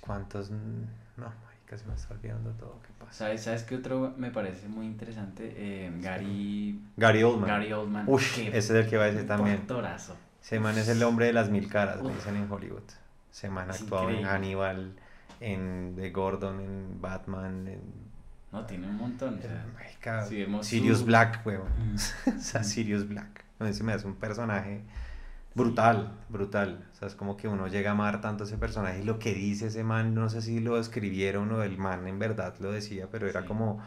¿Cuántos? No, casi me está olvidando todo. ¿Qué pasa? ¿Sabes, ¿Sabes qué otro me parece muy interesante? Eh, Gary, Gary Oldman. Gary Oldman. Ush, ese es el que va a decir también. actorazo. Ese man es el hombre de las mil caras, le dicen en Hollywood. Ese man ha actuado en. Hannibal, en The Gordon, en Batman, en... No, tiene un montón. o sea, Marica, si vemos Sirius su- Black, weón. Mm. [laughs] o sea, Sirius Black. A mí se me hace un personaje brutal, brutal. O sea, es como que uno llega a amar tanto ese personaje y lo que dice ese man, no sé si lo escribieron o el man en verdad lo decía, pero era Sí. como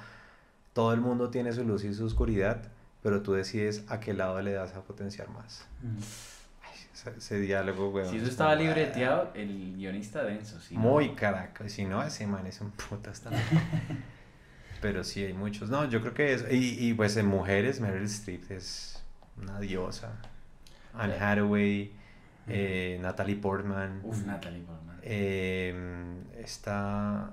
todo el mundo tiene su luz y su oscuridad, pero tú decides a qué lado le das a potenciar más. Mm. Ay, ese, ese diálogo, weón. Si eso es estaba libreteado, el guionista denso. No- Muy caraca. Si no, ese man es un puta hasta [laughs] Pero sí, hay muchos. No, yo creo que es. Y, y pues en mujeres, Meryl Streep es una diosa. Anne. Hathaway, eh, Natalie Portman. Uf, Natalie Portman. eh, está.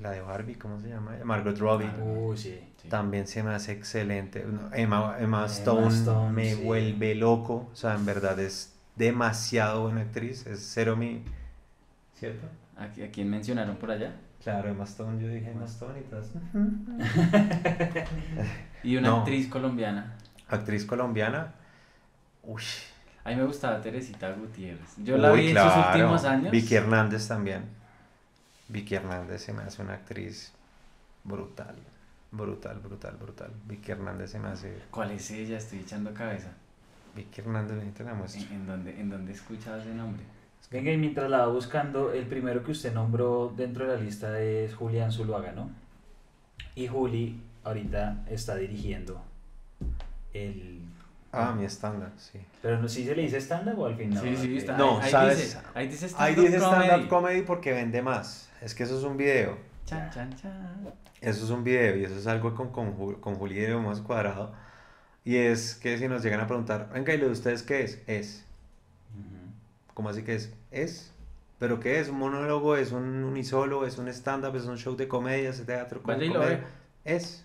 La de Barbie, ¿cómo se llama? Margot Robbie. Uh, sí. Sí. También se me hace excelente. No, Emma, Emma Emma Stone, me sí. vuelve loco. O sea, en verdad es demasiado buena actriz. Es cero mi. ¿Cierto? ¿A, qui- a quién mencionaron por allá? Claro, Emma Stone, yo dije Emma Stone y todas. [laughs] Y una No. actriz colombiana. Actriz colombiana. Uy. A mí me gustaba Teresita Gutiérrez. Yo la Uy, vi en sus últimos años. Vicky Hernández también. Vicky Hernández se me hace una actriz brutal. Brutal, brutal, brutal. Vicky Hernández se me hace. ¿Cuál es ella? Estoy echando cabeza. Vicky Hernández, te la muestro. ¿En, en dónde, ¿En dónde he escuchado ese nombre? Venga, y mientras la va buscando, el primero que usted nombró dentro de la lista es Julián Zuluaga, ¿no? Y Juli ahorita está dirigiendo el... Ah, mi estándar, sí. Pero no si se le dice stand-up o al fin no. sí, sí, está. No, ahí, ahí ¿sabes? dice, ahí dice Ahí stand-up dice comedy. stand-up comedy porque vende más. Es que eso es un video. Chan, chan, chan. Eso es un video y eso es algo con, con, con Juli y hemos cuadrado. Y es que si nos llegan a preguntar, venga, ¿y lo de ustedes qué es? Es. Ujú. ¿Cómo así que es? Es. ¿Pero qué es? ¿Un monólogo? ¿Es un unisolo? ¿Es un stand-up? ¿Es un show de comedia? ¿Es teatro? con comedia? Es.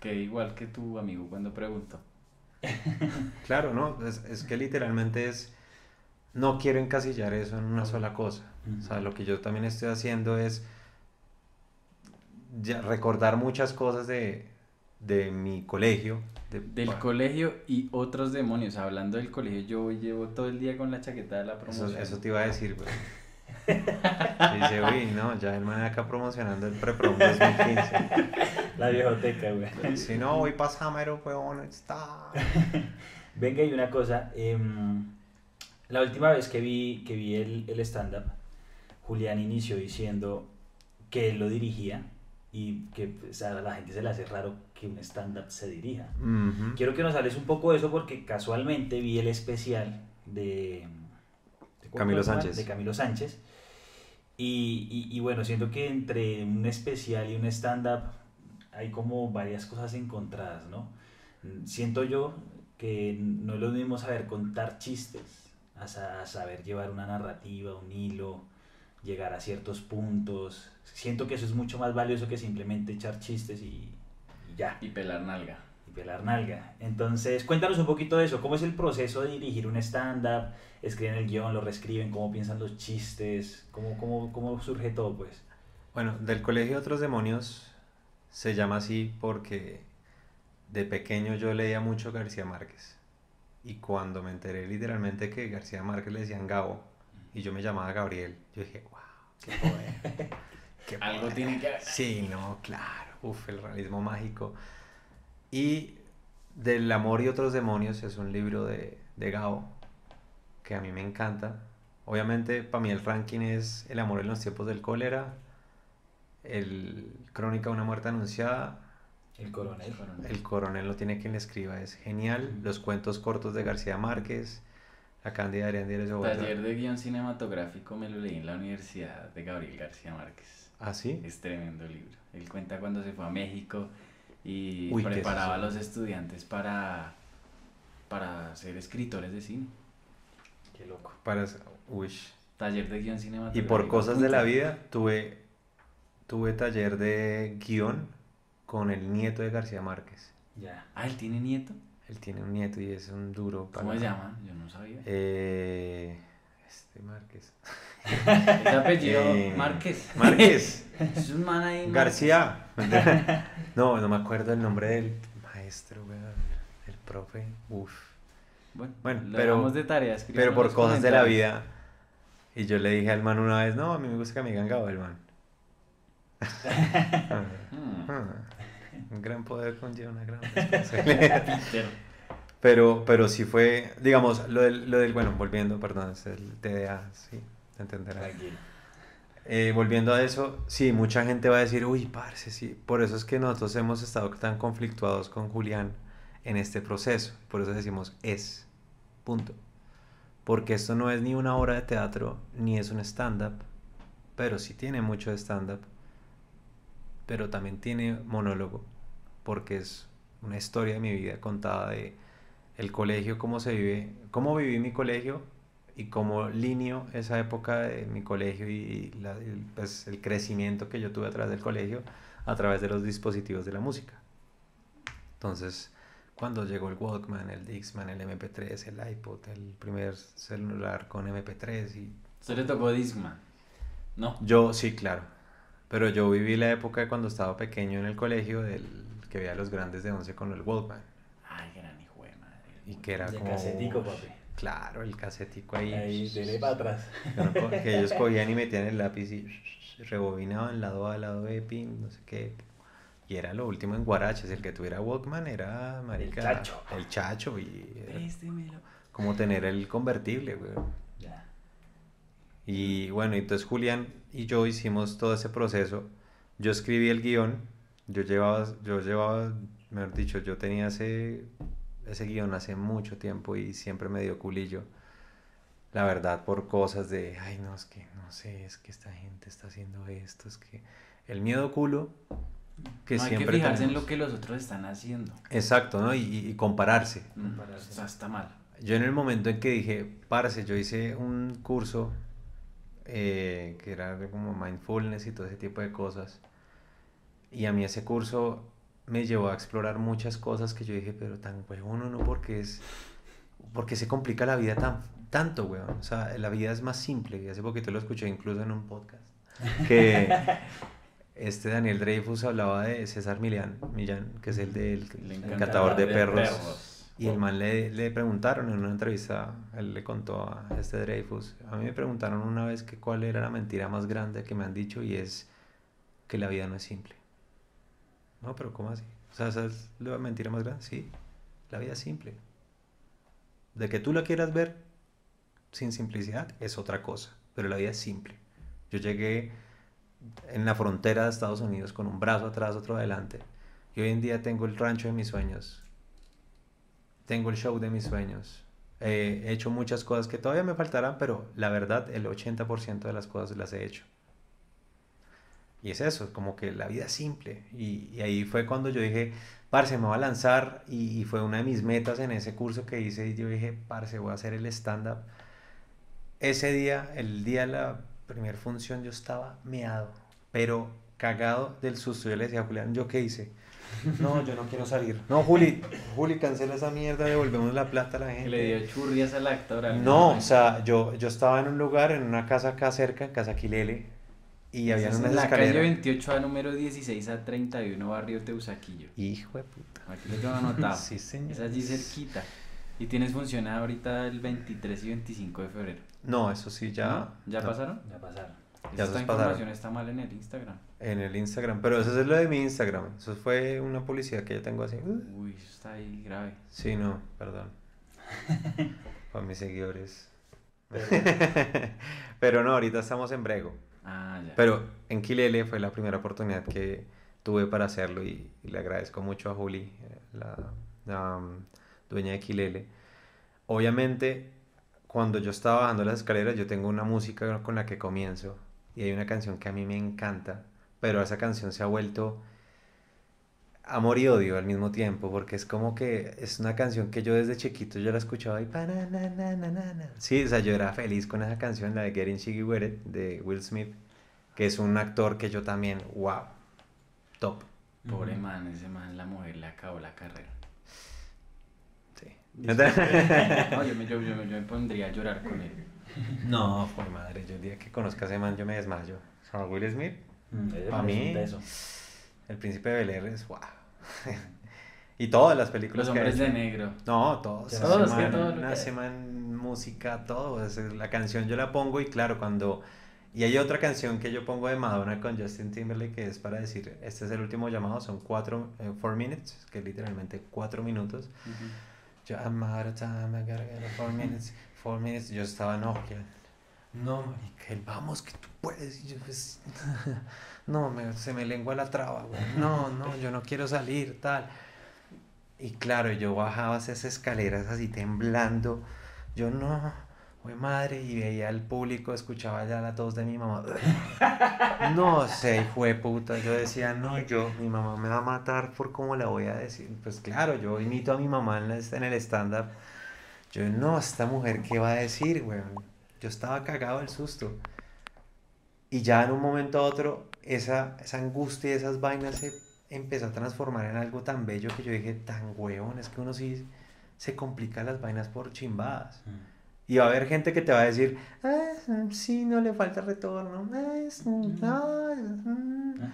Que igual que tu amigo cuando preguntó. [laughs] Claro, ¿no? Es, es que literalmente es... No quiero encasillar eso en una sola cosa. O sea, lo que yo también estoy haciendo es ya recordar muchas cosas de, de mi colegio. de- Del bueno, colegio y otros demonios. Hablando del colegio, yo llevo todo el día con la chaqueta de la Eso, promoción. eso te iba a decir, güey. [laughs] Y dice, uy, no, ya el man acá promocionando el Preprom 2015. [laughs] La viejoteca, güey. Si no, voy para Samero, weón, está. [laughs] Venga, y una cosa. em, la última vez que vi, que vi el, el stand-up, Julián inició diciendo que él lo dirigía y que pues, a la gente se le hace raro que un stand-up se dirija. Quiero que nos hables un poco de eso porque casualmente vi el especial de, de ¿cómo Camilo se llama? Sánchez. De Camilo Sánchez. Y, y- y bueno, siento que entre un especial y un stand-up hay como varias cosas encontradas, ¿no? Siento yo que no es lo mismo saber contar chistes, a saber llevar una narrativa, un hilo, llegar a ciertos puntos. Siento que eso es mucho más valioso que simplemente echar chistes y, y ya Y pelar nalga. Pelar nalga. Entonces, cuéntanos un poquito de eso. ¿Cómo es el proceso de dirigir un stand-up? ¿Escriben el guion, lo reescriben? ¿Cómo piensan los chistes? ¿Cómo, cómo, cómo surge todo, pues? Bueno, del colegio de otros demonios se llama así porque de pequeño yo leía mucho García Márquez. Y cuando me enteré literalmente que García Márquez le decían Gabo y yo me llamaba Gabriel, yo dije, wow, qué poder. [laughs] qué Algo poder". tiene que haber. Sí, no, claro. Uf, el realismo mágico. Y Del amor y otros demonios es un libro de, de Gao que a mí me encanta. Obviamente, para mí el ranking es El amor en los tiempos del cólera, el Crónica de una muerte anunciada, El coronel. El coronel no tiene quien le escriba, es genial. Los cuentos cortos de García Márquez, La Cándida de Bogotá. Taller de guion cinematográfico me lo leí en la Universidad de Gabriel García Márquez. ¿Ah, sí? Es tremendo libro. Él cuenta cuando se fue a México y Uy, ¿qué es preparaba a los estudiantes para, para ser escritores de cine. Qué loco. Para... Uy. Taller de guion Y cinematográfico. por cosas de la vida tuve, tuve taller de guion con el nieto de García Márquez. Ya. Ah, ¿él tiene nieto? Él tiene un nieto y es un duro ¿Cómo se llama? Yo no sabía. Eh, este Márquez. [laughs] ¿Es apellido Eh, Márquez? Márquez. Es un man ahí. García. [laughs] No, no me acuerdo el nombre del maestro, weón. El profe. Uf. Bueno, Bueno, lo pero- de tarea. Pero por cosas de la vida. Y yo le dije al man una vez, no, a mí me gusta que me digan Gabo, el man. [laughs] [laughs] Ah, Hmm. Un gran poder conlleva una gran responsabilidad. Pero, pero sí fue, digamos, lo del, lo del, bueno, volviendo, perdón, es el TDA, sí, te entenderás. Tranquilo. Eh, volviendo a eso, sí, mucha gente va a decir, uy, parce, sí. Por eso es que nosotros hemos estado tan conflictuados con Julián en este proceso. Por eso decimos es. Punto. Porque esto no es ni una obra de teatro, ni es un stand-up, pero sí tiene mucho de stand-up, pero también tiene monólogo, porque es una historia de mi vida contada de el colegio, cómo se vive, cómo viví mi colegio y cómo lineo esa época de mi colegio y la- el, pues, el crecimiento que yo tuve a través del colegio a través de los dispositivos de la música. Entonces, cuando llegó el Walkman, el Dixman, el MP3, el iPod, el primer celular con MP3 y Usted le tocó Discman. No. yo sí, claro. Pero yo viví la época de cuando estaba pequeño en el colegio del que veía a los grandes de 11 con el Walkman Ay, gran hijo de madre. y que era De como casetico, papi. Claro, el casetico ahí. Ahí, dele para atrás. Que ellos [laughs] cogían y metían el lápiz y rebobinaban lado A, lado B, pin, no sé qué. Y era lo último en Guaraches. El que tuviera Walkman era, marica, chacho. El chacho. Y Préstemelo. como tener el convertible, güey. Ya. Y bueno, entonces Julián y yo hicimos todo ese proceso. Yo escribí el guion. Yo llevaba, yo llevaba, mejor dicho, yo tenía ese, ese guion hace mucho tiempo y siempre me dio culillo. La verdad, por cosas de, ay, no, es que no sé, es que esta gente está haciendo esto, es que el miedo culo que no hay siempre que fijarse en lo que los otros están haciendo. Exacto, ¿no? Y, compararse. Mm, Compararse. o sea, está mal. Yo en el momento en que dije, parce, yo hice un curso eh, que era como mindfulness y todo ese tipo de cosas. Y a mí ese curso me llevó a explorar muchas cosas que yo dije, pero tan huevón uno, porque es, porque se complica la vida tan, tanto, weón. O sea, la vida es más simple. Y hace poquito lo escuché incluso en un podcast. Que [laughs] este Daniel Dreyfus hablaba de César Millán, Millán que es el del El el encantador catador de de perros. perros. Y el man le, le preguntaron en una entrevista, él le contó a este Dreyfus, a mí me preguntaron una vez que cuál era la mentira más grande que me han dicho y es que la vida no es simple. No, pero ¿cómo así? O sea, ¿esa es la mentira más grande? Sí, la vida es simple. De que tú la quieras ver sin simplicidad es otra cosa, pero la vida es simple. Yo llegué en la frontera de Estados Unidos con un brazo atrás, otro adelante, y hoy en día tengo el rancho de mis sueños, tengo el show de mis sueños. Eh, he hecho muchas cosas que todavía me faltarán, pero la verdad, el 80% de las cosas las he hecho. Y es eso, como que la vida es simple. Y, y ahí fue cuando yo dije, parce, me voy a lanzar. Y, y fue una de mis metas en ese curso que hice. Y yo dije, parce, voy a hacer el stand-up. Ese día, el día de la primera función, yo estaba meado, pero cagado del susto. Yo le decía a Julián, ¿yo qué hice? No, yo no quiero salir. No, Juli, Juli, cancela esa mierda, devolvemos la plata a la gente. le dio churrias al actor. al- No, o sea, yo, yo estaba en un lugar, en una casa acá cerca, en Casa Quilele, y había Esa es unas en la calle escaleras. 28 a número 16 a 31, barrio Teusaquillo. Hijo de puta. Aquí lo tengo anotado. [laughs] Sí, señor. Es allí cerquita. Y tienes funcionado ahorita el 23 y 25 de febrero. No, eso sí ya. ¿No? ¿Ya no, pasaron? Ya pasaron. Ya Esta información pasaron. está mal en el Instagram. En el Instagram, pero eso es lo de mi Instagram. Eso fue una publicidad que yo tengo así. Uy, eso está ahí grave. Sí, no, perdón. [laughs] Para mis seguidores. [laughs] Pero no, ahorita estamos en Brego. Ah. Pero en Quilele fue la primera oportunidad que tuve para hacerlo y, y le agradezco mucho a Juli, eh, la, la, um, dueña de Quilele. Obviamente, cuando yo estaba bajando las escaleras, yo tengo una música con la que comienzo y hay una canción que a mí me encanta, pero esa canción se ha vuelto amor y odio al mismo tiempo, porque es como que es una canción que yo desde chiquito yo la escuchaba y na na na. Sí, o sea, yo era feliz con esa canción, la de Getting Jiggy With It, de Will Smith, que es un actor que yo también, wow, top. Pobre man, ese man, la mujer le acabó la carrera. Sí. [laughs] No, yo me, yo, yo me- yo me pondría a llorar con él. No, fue madre, yo el día que conozca a ese man yo me desmayo. ¿Son Will Smith? Mm, ese Pa' man es mí, un. El príncipe de Bel Air es wow. [laughs] y todas las películas Los que hombres de negro. No, todos. Todos, que todo lo que- man, música, todo. es- La canción yo la pongo y claro, cuando... Y hay otra canción que yo pongo de Madonna con Justin Timberlake que es para decir, este es el último llamado, son cuatro, eh, four minutes, que es literalmente cuatro minutos. Yo, I'm out of time, I gotta get four minutes, four minutes. Yo estaba, no, que, no, marica, él, vamos, que tú puedes. Y yo, pues, no, me- se me lengua la traba, güey. No, no, yo no quiero salir, tal. Y claro, yo bajaba esas escaleras así temblando. Yo, no, güey, madre, y veía al público, escuchaba ya la tos de mi mamá. [laughs] No sé, fue puta. Yo decía, no, yo, mi mamá me va a matar por cómo la voy a decir. Pues claro, yo imito a mi mamá en, en el stand-up. Yo, no, esta mujer, ¿qué va a decir, weón? Yo estaba cagado del susto. Y ya en un momento a otro, esa, esa angustia y esas vainas se empezó a transformar en algo tan bello que yo dije, tan huevón, es que uno sí se complica las vainas por chimbadas. Mm. Y va a haber gente que te va a decir, ah, sí, no le falta retorno. ah, es- mm, ah, mm". Ah.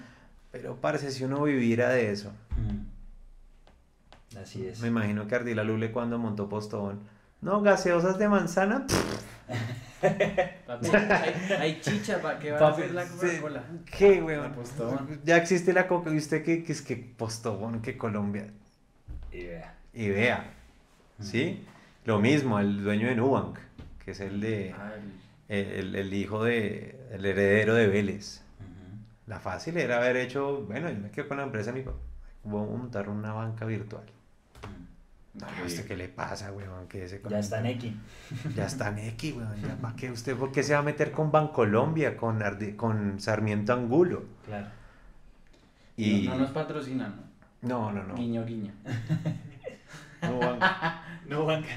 Pero parece si uno viviera de eso. Mm. Así es. Me imagino que Ardila Lule cuando montó Postobón. No, gaseosas de manzana. [laughs] Papi, hay, hay chicha, ¿para qué va a hacer la Coca-Cola? ¿Qué, weón? Postobón. Ya existe la coca. ¿Y usted qué, qué es que Postobón, que Colombia? Y vea. Y vea. ¿Sí? Lo mismo, el dueño de Nubank, que es el de. El, el hijo de. El heredero de Vélez. La fácil era haber hecho, bueno, yo me quedo con la empresa mi papá. Voy a montar una banca virtual. No. ¿usted qué le pasa, weón? Que ese Ya está X. Ya está [laughs] X, weón. Ya, ¿para qué? ¿Usted por qué se va a meter con Bancolombia, con, Ardi- con Sarmiento Angulo? Claro. Y... No, no nos patrocinan, ¿no? No, no, no. Guiño, guiño. [laughs] No banca. [laughs] No, banca.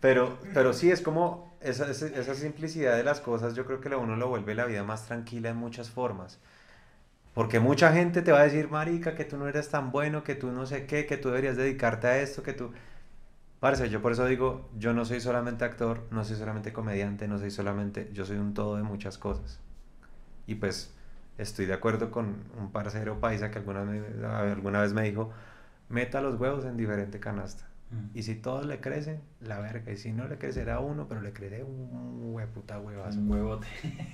Pero, pero sí, es como esa, esa, esa simplicidad de las cosas, yo creo que a uno lo vuelve la vida más tranquila en muchas formas. Porque mucha gente te va a decir, marica, que tú no eres tan bueno, que tú no sé qué, que tú deberías dedicarte a esto, que tú... Parce, yo por eso digo, yo no soy solamente actor, no soy solamente comediante, no soy solamente... Yo soy un todo de muchas cosas. Y pues estoy de acuerdo con un parcero paisa que alguna, vez- alguna vez me dijo, meta los huevos en diferente canasta. Mm. Y si todos le crecen, la verga. Y si no le crecerá uno, pero le crece un hueputa huevazo. Un huevote.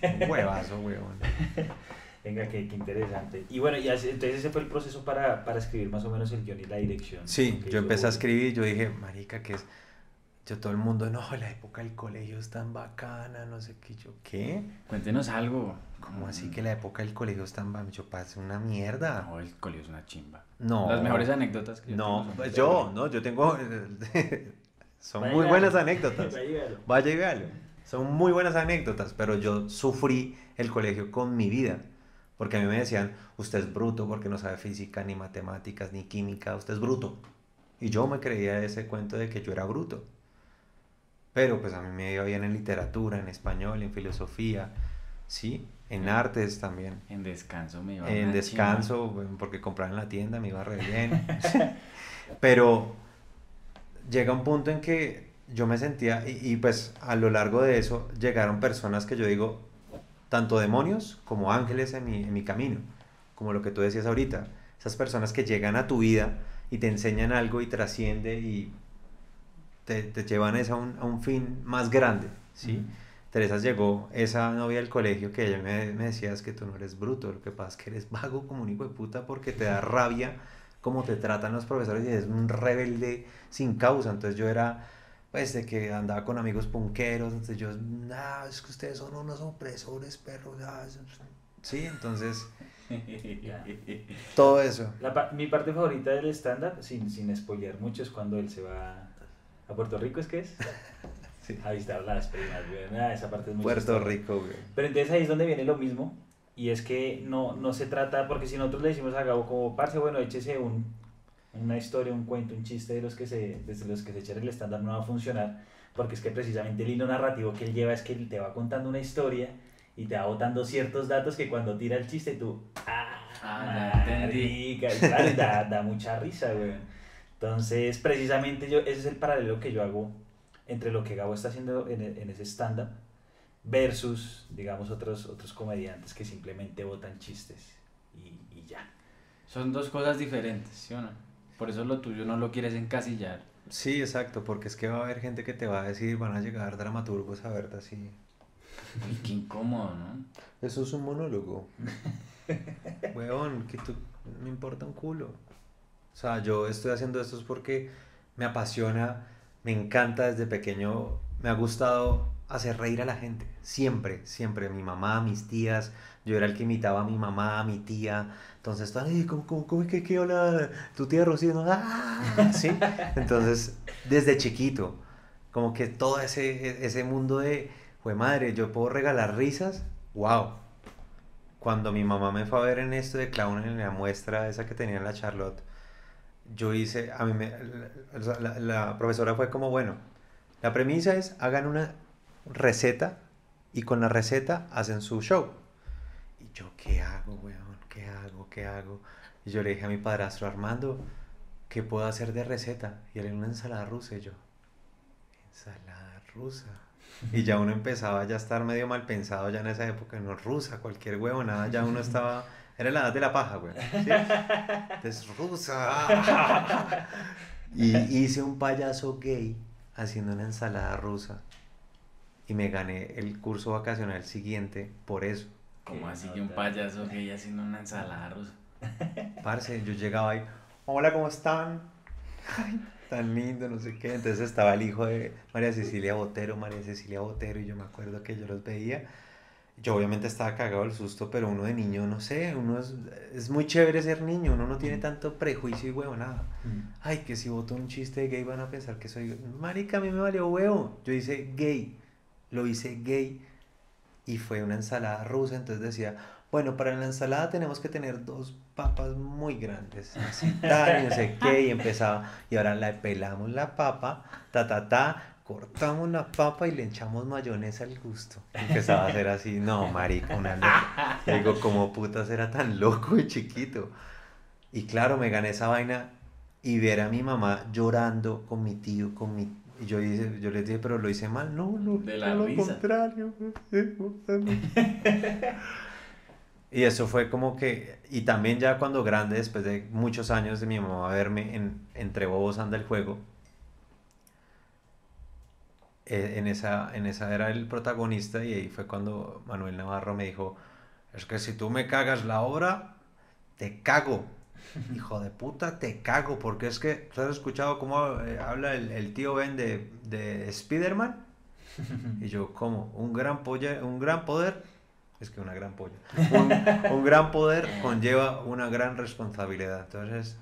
Un huevazo, huevón. [laughs] Venga, qué, qué interesante. Y bueno, y así- entonces ese fue el proceso para, para escribir más o menos el guion y la dirección. Sí, yo empecé a escribir, yo dije, marica, que es... Yo todo el mundo, no, la época del colegio es tan bacana, no sé qué. Yo, ¿qué? Cuéntenos algo. ¿Cómo así que la época del colegio es tan bacana? Yo, pasé una mierda. No, el colegio es una chimba. No. Las mejores anécdotas que yo No, tengo son pues yo, no, yo tengo... [laughs] Son Vaya muy buenas anécdotas. Vaya y véalo. Vaya y véalo. Son muy buenas anécdotas, pero yo sufrí el colegio con mi vida. Porque a mí me decían, usted es bruto porque no sabe física, ni matemáticas, ni química, usted es bruto. Y yo me creía ese cuento de que yo era bruto. Pero pues a mí me iba bien en literatura, en español, en filosofía, ¿sí? En artes también. En descanso me iba En descanso, porque compraba en la tienda, me iba re [laughs] bien. Pero llega un punto en que yo me sentía, y, y, pues a lo largo de eso llegaron personas que yo digo, tanto demonios como ángeles en mi, en mi camino, como lo que tú decías ahorita, esas personas que llegan a tu vida y te enseñan algo y trasciende y te, te llevan a un, a un fin más grande, ¿sí? Ujú. Teresa llegó, esa novia del colegio, que ella me, me decía, es que tú no eres bruto, lo que pasa es que eres vago como un hijo de puta porque te da rabia cómo te tratan los profesores y eres un rebelde sin causa. Entonces yo era, pues, de que andaba con amigos punqueros, entonces yo, no, es que ustedes son unos opresores, perros. ah, eso- Sí, entonces, [laughs] todo eso. La pa- mi parte favorita del stand-up, sin, sin spoilear mucho, es cuando él se va a Puerto Rico, ¿es que es? [laughs] Sí. A visitar las primas, güey. Ah, esa parte es muy Puerto chistosa. Rico, güey. Pero entonces ahí es donde viene lo mismo. Y es que no, no se trata, porque si nosotros le decimos a Gabo como, parce, bueno, échese un, una historia, un cuento, un chiste de los que se, desde los que se echan el estándar no va a funcionar, porque es que precisamente el hilo narrativo que él lleva es que él te va contando una historia y te va botando ciertos datos que cuando tira el chiste tú, ah, Ah. Marica, y da, [laughs] da mucha risa, güey. Entonces, precisamente yo, ese es el paralelo que yo hago entre lo que Gabo está haciendo en, e- en ese stand-up versus, digamos, otros, otros comediantes que simplemente botan chistes y, y ya. Son dos cosas diferentes, ¿sí o no? Por eso lo tuyo no lo quieres encasillar. Sí, exacto, porque es que va a haber gente que te va a decir, van a llegar dramaturgos a verte así. Uy, qué incómodo, ¿no? Eso es un monólogo. [laughs] Weón, que tú me importa un culo. O sea, yo estoy haciendo esto es porque me apasiona, me encanta desde pequeño, me ha gustado hacer reír a la gente. Siempre, siempre. Mi mamá, mis tías, yo era el que imitaba a mi mamá, a mi tía. Entonces, "Ay, ¿cómo, cómo, cómo es que qué hola? Tu tía Rocío, ¿no? ¡Ah! [laughs] ¿Sí? Entonces, desde chiquito, como que todo ese, ese mundo de, fue madre, yo puedo regalar risas, wow. Cuando mi mamá me fue a ver en esto de clown en la muestra esa que tenía en la Charlotte, yo hice, a mí me, la profesora fue como, bueno, la premisa es hagan una receta y con la receta hacen su show. Y yo, ¿qué hago, weón? ¿Qué hago? ¿Qué hago? Y yo le dije a mi padrastro Armando, ¿qué puedo hacer de receta? Y él, una ensalada rusa. Y yo, ensalada rusa. Y ya uno empezaba ya a estar medio mal pensado ya en esa época, no rusa, cualquier huevo, nada, ya uno estaba, era la edad de la paja, güey. ¿sí? Es rusa. Y hice un payaso gay haciendo una ensalada rusa. Y me gané el curso vacacional siguiente por eso. Como así que un payaso gay haciendo una ensalada rusa. [laughs] Parce, yo llegaba ahí, hola, ¿cómo están? Ay, tan lindo, no sé qué. Entonces estaba el hijo de María Cecilia Botero, María Cecilia Botero, y yo me acuerdo que yo los veía. Yo obviamente estaba cagado del susto, pero uno de niño, no sé, uno es, es muy chévere ser niño, uno no tiene tanto prejuicio y huevo, nada. Ay, que si voto un chiste gay van a pensar que soy... Marica, a mí me valió huevo. Yo hice gay, lo hice gay y fue una ensalada rusa, entonces decía, bueno, para la ensalada tenemos que tener dos papas muy grandes, así, [laughs] tal, y no sé qué, y empezaba, y ahora la pelamos la papa, ta, ta, ta, cortamos la papa y le echamos mayonesa al gusto. Empezaba a hacer así, no, marica, una loca. [laughs] Digo, como putas era tan loco y chiquito. Y claro, me gané esa vaina y ver a mi mamá llorando con mi tío, con mi... Y yo, hice, yo les dije, pero lo hice mal. No, no, De la lo risa. contrario. [laughs] y eso fue como que... Y también ya cuando grande, después de muchos años de mi mamá verme en Entre Bobos anda el juego, eh, en esa, en esa era el protagonista y ahí fue cuando Manuel Navarro me dijo, es que si tú me cagas la obra, te cago. [laughs] Hijo de puta, te cago, porque es que, ¿tú has escuchado cómo eh, habla el, el tío Ben de, de Spider-Man? Y yo, ¿cómo? Un gran, polla, un gran poder, es que una gran polla, un, un gran poder conlleva una gran responsabilidad. Entonces,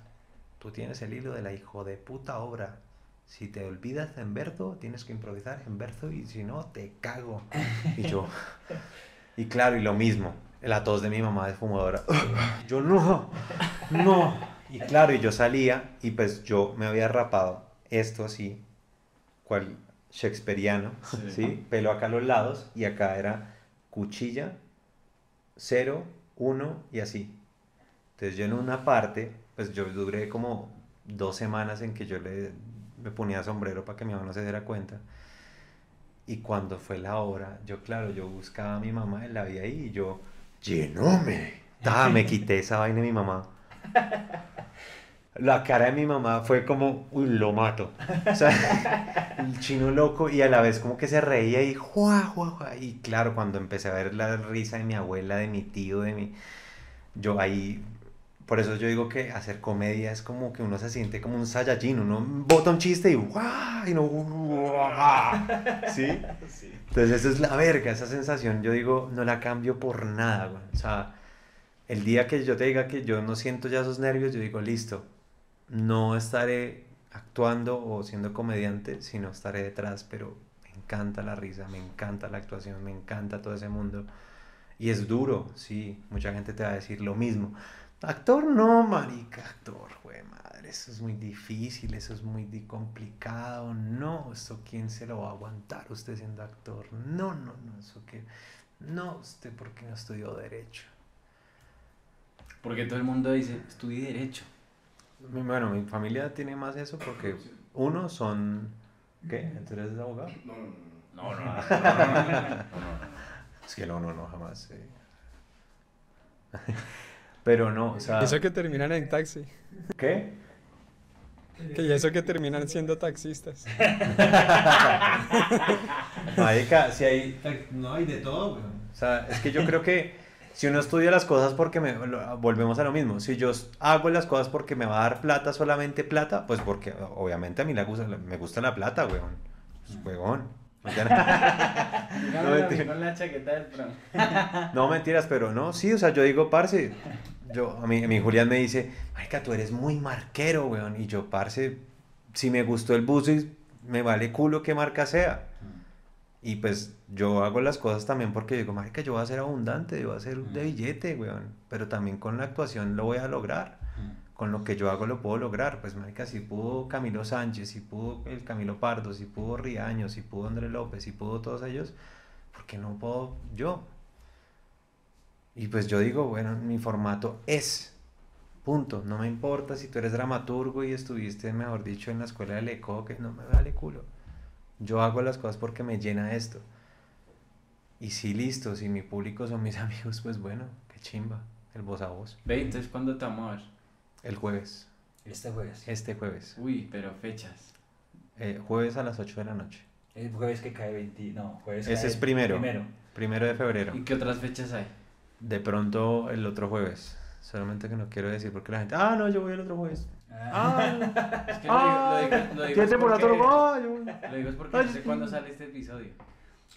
tú tienes el hilo de la hijo de puta obra. Si te olvidas en verso, tienes que improvisar en verso y si no, te cago. Y yo, [laughs] y claro, y lo mismo, la tos de mi mamá es fumadora. [laughs] Yo no, no. Y claro, y yo salía y pues yo me había rapado esto así, cual shakespeariano, Sí. ¿sí? Pelo acá a los lados y acá era cuchilla, cero, uno y así. Entonces yo en una parte, pues yo duré como dos semanas en que yo le, me ponía sombrero para que mi mamá no se diera cuenta. Y cuando fue la hora, yo claro, yo buscaba a mi mamá, la vi ahí y yo, llenóme. Ta, me [laughs] quité esa vaina de mi mamá. La cara de mi mamá fue como, uy, lo mato. O sea, [laughs] el chino loco y a la vez como que se reía y juá, juá, juá. Y claro, cuando empecé a ver la risa de mi abuela, de mi tío, de mi... Yo ahí... Por eso yo digo que hacer comedia es como que uno se siente como un Saiyajin, uno bota un chiste y ¡guau! y no ¡guau! ¿Sí? [laughs] Entonces eso es la verga, esa sensación yo digo, no la cambio por nada, güey. O sea, el día que yo te diga que yo no siento ya esos nervios, yo digo, listo, no estaré actuando o siendo comediante, sino estaré detrás, pero me encanta la risa, me encanta la actuación, me encanta todo ese mundo. Y es duro, sí, mucha gente te va a decir lo mismo. Actor no, marica, actor, güey, madre, eso es muy difícil, eso es muy complicado, no, eso quién se lo va a aguantar usted siendo actor, no, no, no, eso que, no, usted porque no estudió derecho. Porque todo el mundo dice, estudie Derecho. Mi- Bueno, mi familia tiene más eso porque uno son... ¿Qué? ¿Tú eres abogado? No, no, no. Es que no, no, no, jamás. eh. Pero no, o sea... Eso que terminan en taxi. ¿Qué? Que y eso que terminan siendo taxistas. [laughs] Marica, si hay... No, hay de todo, güey. O sea, es que yo creo que si uno estudia las cosas porque me... Volvemos a lo mismo. Si yo hago las cosas porque me va a dar plata, solamente plata, pues porque obviamente a mí le gusta, me gusta la plata, weón. Pues, weón. [laughs] No, mentira. con la chaqueta del Bronx. [laughs] No, mentiras, pero no, sí, o sea, yo digo, parce, yo, a mí, a mí Julián me dice, marica, tú eres muy marquero, weón, y yo, parce, si me gustó el buzo, me vale culo qué marca sea. Y pues yo hago las cosas también porque digo, marica, yo voy a ser abundante, yo voy a ser de billete, weón, pero también con la actuación lo voy a lograr. Con lo que yo hago lo puedo lograr. Pues, marica, si pudo Camilo Sánchez, si pudo el Camilo Pardo, si pudo Riaño, si pudo Andrés López, si pudo todos ellos, ¿por qué no puedo yo? Y pues yo digo, bueno, mi formato es, punto. No me importa si tú eres dramaturgo y estuviste, mejor dicho, en la escuela de Leco, que no me vale culo. Yo hago las cosas porque me llena esto. Y si listo, si mi público son mis [laughs] amigos, pues bueno, qué chimba, el voz a voz. Ve, entonces, ¿cuándo te? El jueves, Este jueves. este jueves. Uy, pero fechas. Eh, jueves a las 8 de la noche. El jueves que cae 20. No, jueves Ese cae es primero. Primero. Primero de febrero. ¿Y qué otras fechas hay? De pronto el otro jueves. Solamente que no quiero decir porque la gente, ah, no, yo voy el otro jueves. Ah, [laughs] Es que lo digo, lo digo, lo digo ¿qué es temporada porque- Ah, Lo digo es porque no sé cuándo sale este episodio.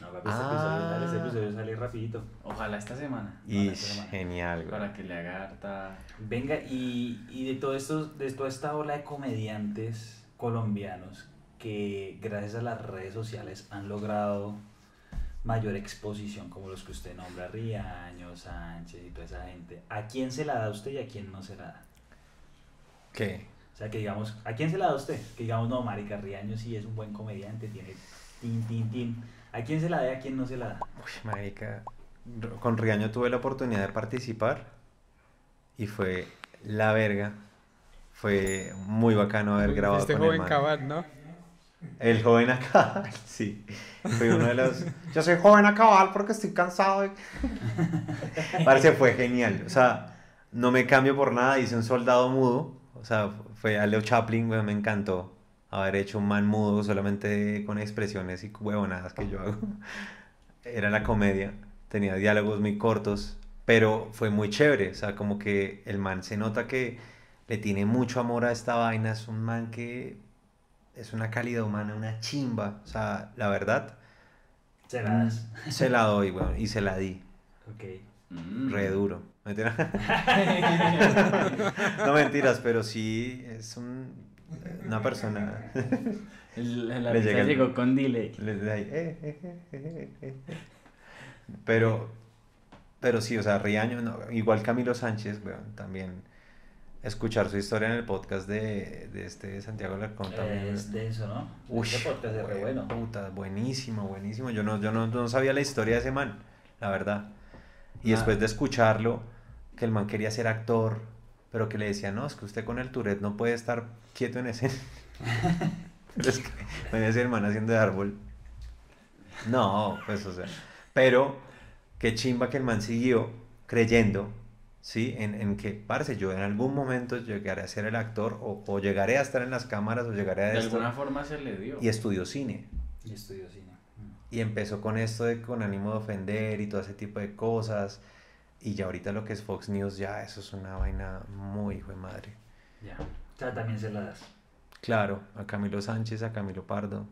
No, papi, este episodio sale, este Ah. episodio sale rapidito. Ojalá esta semana. Y esta semana. genial, güey. Para que le haga harta... Venga, y, y de todo esto, de toda esta ola de comediantes colombianos que gracias a las redes sociales han logrado mayor exposición, como los que usted nombra, Riaño, Sánchez y toda esa gente, ¿a quién se la da usted y a quién no se la da? ¿Qué? O sea, que digamos, ¿a quién se la da usted? Que digamos, no, Marica Riaño sí es un buen comediante, tiene tin, tin, tin. ¿A quién se la da y a quién no se la da? Uy, marica. Con Riaño tuve la oportunidad de participar y fue la verga. Fue muy bacano haber grabado Este con el joven man. cabal, ¿no? El joven acá, [laughs] sí. Fue uno de los. Yo soy joven a cabal porque estoy cansado. [laughs] de-". Parece fue genial. O sea, no me cambio por nada. Hice un soldado mudo. O sea, fue a Leo Chaplin, me encantó haber hecho un man mudo solamente con expresiones y huevonadas que yo hago. [laughs] Era la comedia. Tenía diálogos muy cortos, pero fue muy chévere. O sea, como que el man se nota que le tiene mucho amor a esta vaina. Es un man que es una calidad humana, una chimba. O sea, la verdad, Se la das. se la doy, weón, y se la di. Ok. Mm. Re duro. Mentira. [laughs] [laughs] no mentiras, pero sí es un, una persona. [laughs] La Le llega el- llegó con delay. Ahí, eh, eh, eh, eh, eh, eh. Pero, pero sí, o sea, Riaño, no, igual Camilo Sánchez, weón, también escuchar su historia en el podcast de, de este Santiago Alarcón también. Es denso, ¿no? Uy, Ese podcast es re bueno. puta, buenísimo, buenísimo. Yo no, yo no, no sabía la historia de ese man, la verdad. Y Nada. después de escucharlo, que el man quería ser actor, pero que le decía, no, es que usted con el Tourette no puede estar quieto en ese. pero [laughs] es que me decía el man haciendo de árbol. No, pues, o sea. Pero, qué chimba que el man siguió creyendo, ¿sí? En, en que, parce, yo en algún momento llegaré a ser el actor, o, o llegaré a estar en las cámaras, o llegaré a De esto. alguna forma se le dio. Y estudió cine. Y estudió cine. Y empezó con esto de con ánimo de ofender y todo ese tipo de cosas. Y ya ahorita lo que es Fox News, ya eso es una vaina muy hijo de madre. Ya. O sea, también se la das. Claro, a Camilo Sánchez, a Camilo Pardo.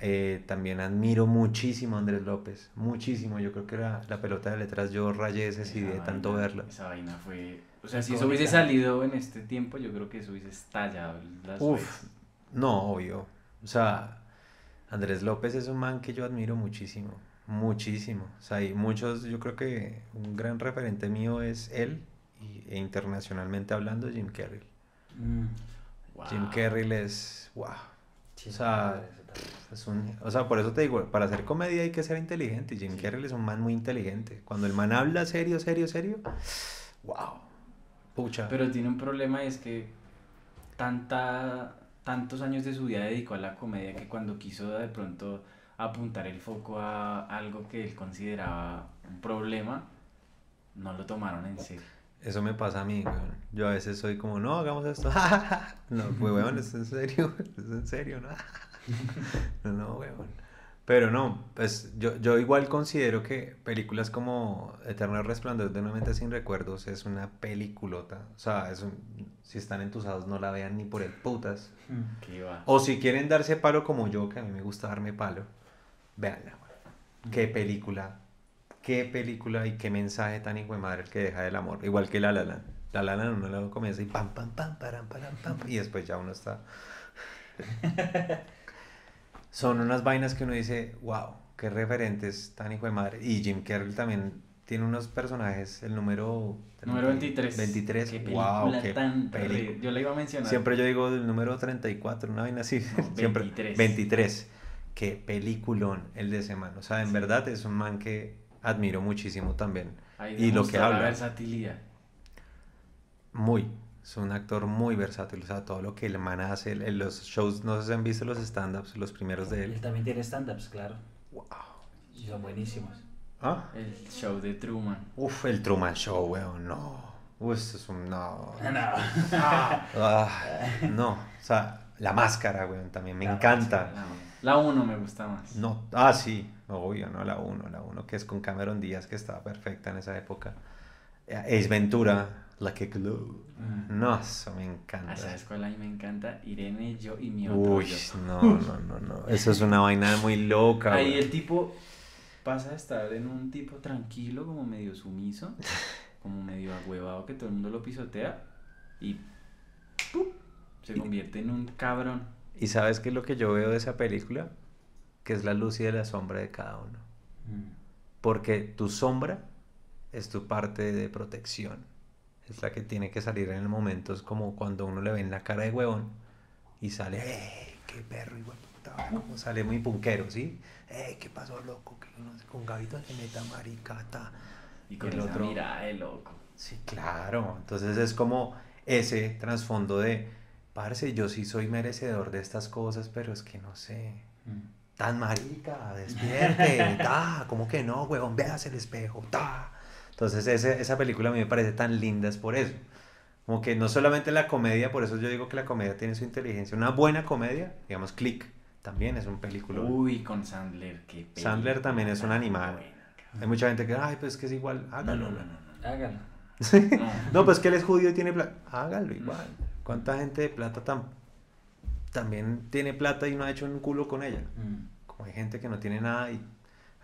Eh, también admiro muchísimo a Andrés López. Muchísimo. Yo creo que la, la pelota de letras yo rayé ese sí de tanto verla. Esa vaina fue... O sea, si eso hubiese salido en este tiempo, yo creo que eso hubiese estallado las Uf, no, obvio. O sea, Andrés López es un man que yo admiro muchísimo, muchísimo. O sea, y muchos, yo creo que un gran referente mío es él, y, e internacionalmente hablando, Jim Carrey. Mm. Wow. Jim Carrey es, wow. Sí, O sea. Es un, o sea, por eso te digo, para hacer comedia hay que ser inteligente. Jim Carrey es un man muy inteligente. Cuando el man habla serio, serio, serio, wow. Pucha. Pero tiene un problema y es que tanta, tantos años de su vida dedicó a la comedia que cuando quiso de pronto apuntar el foco a algo que él consideraba un problema, no lo tomaron en serio. Eso me pasa a mí, weón. Yo a veces soy como, no, hagamos esto. [laughs] no, pues, weón, es en serio, [laughs] es en serio, ¿no? [laughs] no, no, weón. Pero no, pues yo, yo igual considero que películas como Eterno Resplandor de una mente sin recuerdos es una peliculota. O sea, es un- si están entusiasmados no la vean ni por el putas. O si quieren darse palo como yo, que a mí me gusta darme palo, véanla, weón. Qué película, qué película y qué mensaje tan hijo de madre el que deja del amor. Igual que La La Land. La La Land uno lo comienza y pam, pam, pam, param, param, pam, y después ya uno está... [laughs] Son unas vainas que uno dice, wow, qué referentes tan hijo de madre. Y Jim Carrey también tiene unos personajes, el número... Número 23. 23, Qué wow, película qué tan re- Yo la iba a mencionar. Siempre yo digo el número 34, una vaina así. [laughs] No, Siempre. 23. 23. Qué peliculón el de ese man. O sea, en verdad es un man que admiro muchísimo también. Ahí y lo que demostró la habla. versatilidad. Muy. Es un actor muy versátil. O sea, todo lo que el man hace. los shows, no sé si han visto los stand-ups, los primeros de Él él. también tiene stand-ups, claro. Wow. Y son buenísimos. ¿Ah? El show de Truman. Uf, el Truman Show, weón. No. Uf, eso es un. No. No. [laughs] Ah, no. O sea, la máscara, weón, también me La encanta. La 1 me gusta más. No, ah, sí, obvio, no la 1, la 1 que es con Cameron Díaz, que estaba perfecta en esa época. Eh, Ace Ventura, Like a Glue. Mm. No, eso me Ah, encanta. ¿Sabes cuál a mí me encanta? Irene, yo y mi otro Uy, yo. no, no, no, no. Eso es una vaina muy loca, Ahí güey. el tipo pasa a estar en un tipo tranquilo, como medio sumiso, [laughs] como medio agüevado que todo el mundo lo pisotea y ¡pum! se convierte en un cabrón. ¿Y sabes qué es lo que yo veo de esa película? Que es la luz y la sombra de cada uno. Mm. Porque tu sombra es tu parte de protección. Es la que tiene que salir en momentos como cuando uno le ve en la cara de huevón y sale, ¡eh! ¡Qué perro, igual! Como sale muy punquero, ¿sí? ¡eh! ¿Qué pasó, loco? Que con Gavito se meta maricata. Y con El esa otro- mirada de loco. Sí, claro. Entonces es como ese trasfondo de, parce, yo sí soy merecedor de estas cosas, pero es que no sé. Mm. Tan marica, despierte, [laughs] ta, ¿cómo que no, huevón? Veas el espejo, ta. Entonces ese- esa película a mí me parece tan linda es por eso. Como que no solamente la comedia, por eso yo digo que la comedia tiene su inteligencia. Una buena comedia, digamos Click, también es un película. Uy, con Sandler, qué Sandler también es un película animal. buena, Hay mucha gente que, ay, pues que es igual, No, hágalo. no, no, no, no. Hágalo. [laughs] No. No, pues que él es judío y tiene plata. Hágalo igual. ¿Cuánta gente de plata tam- también tiene plata y no ha hecho un culo con ella? Mm. Como hay gente que no tiene nada y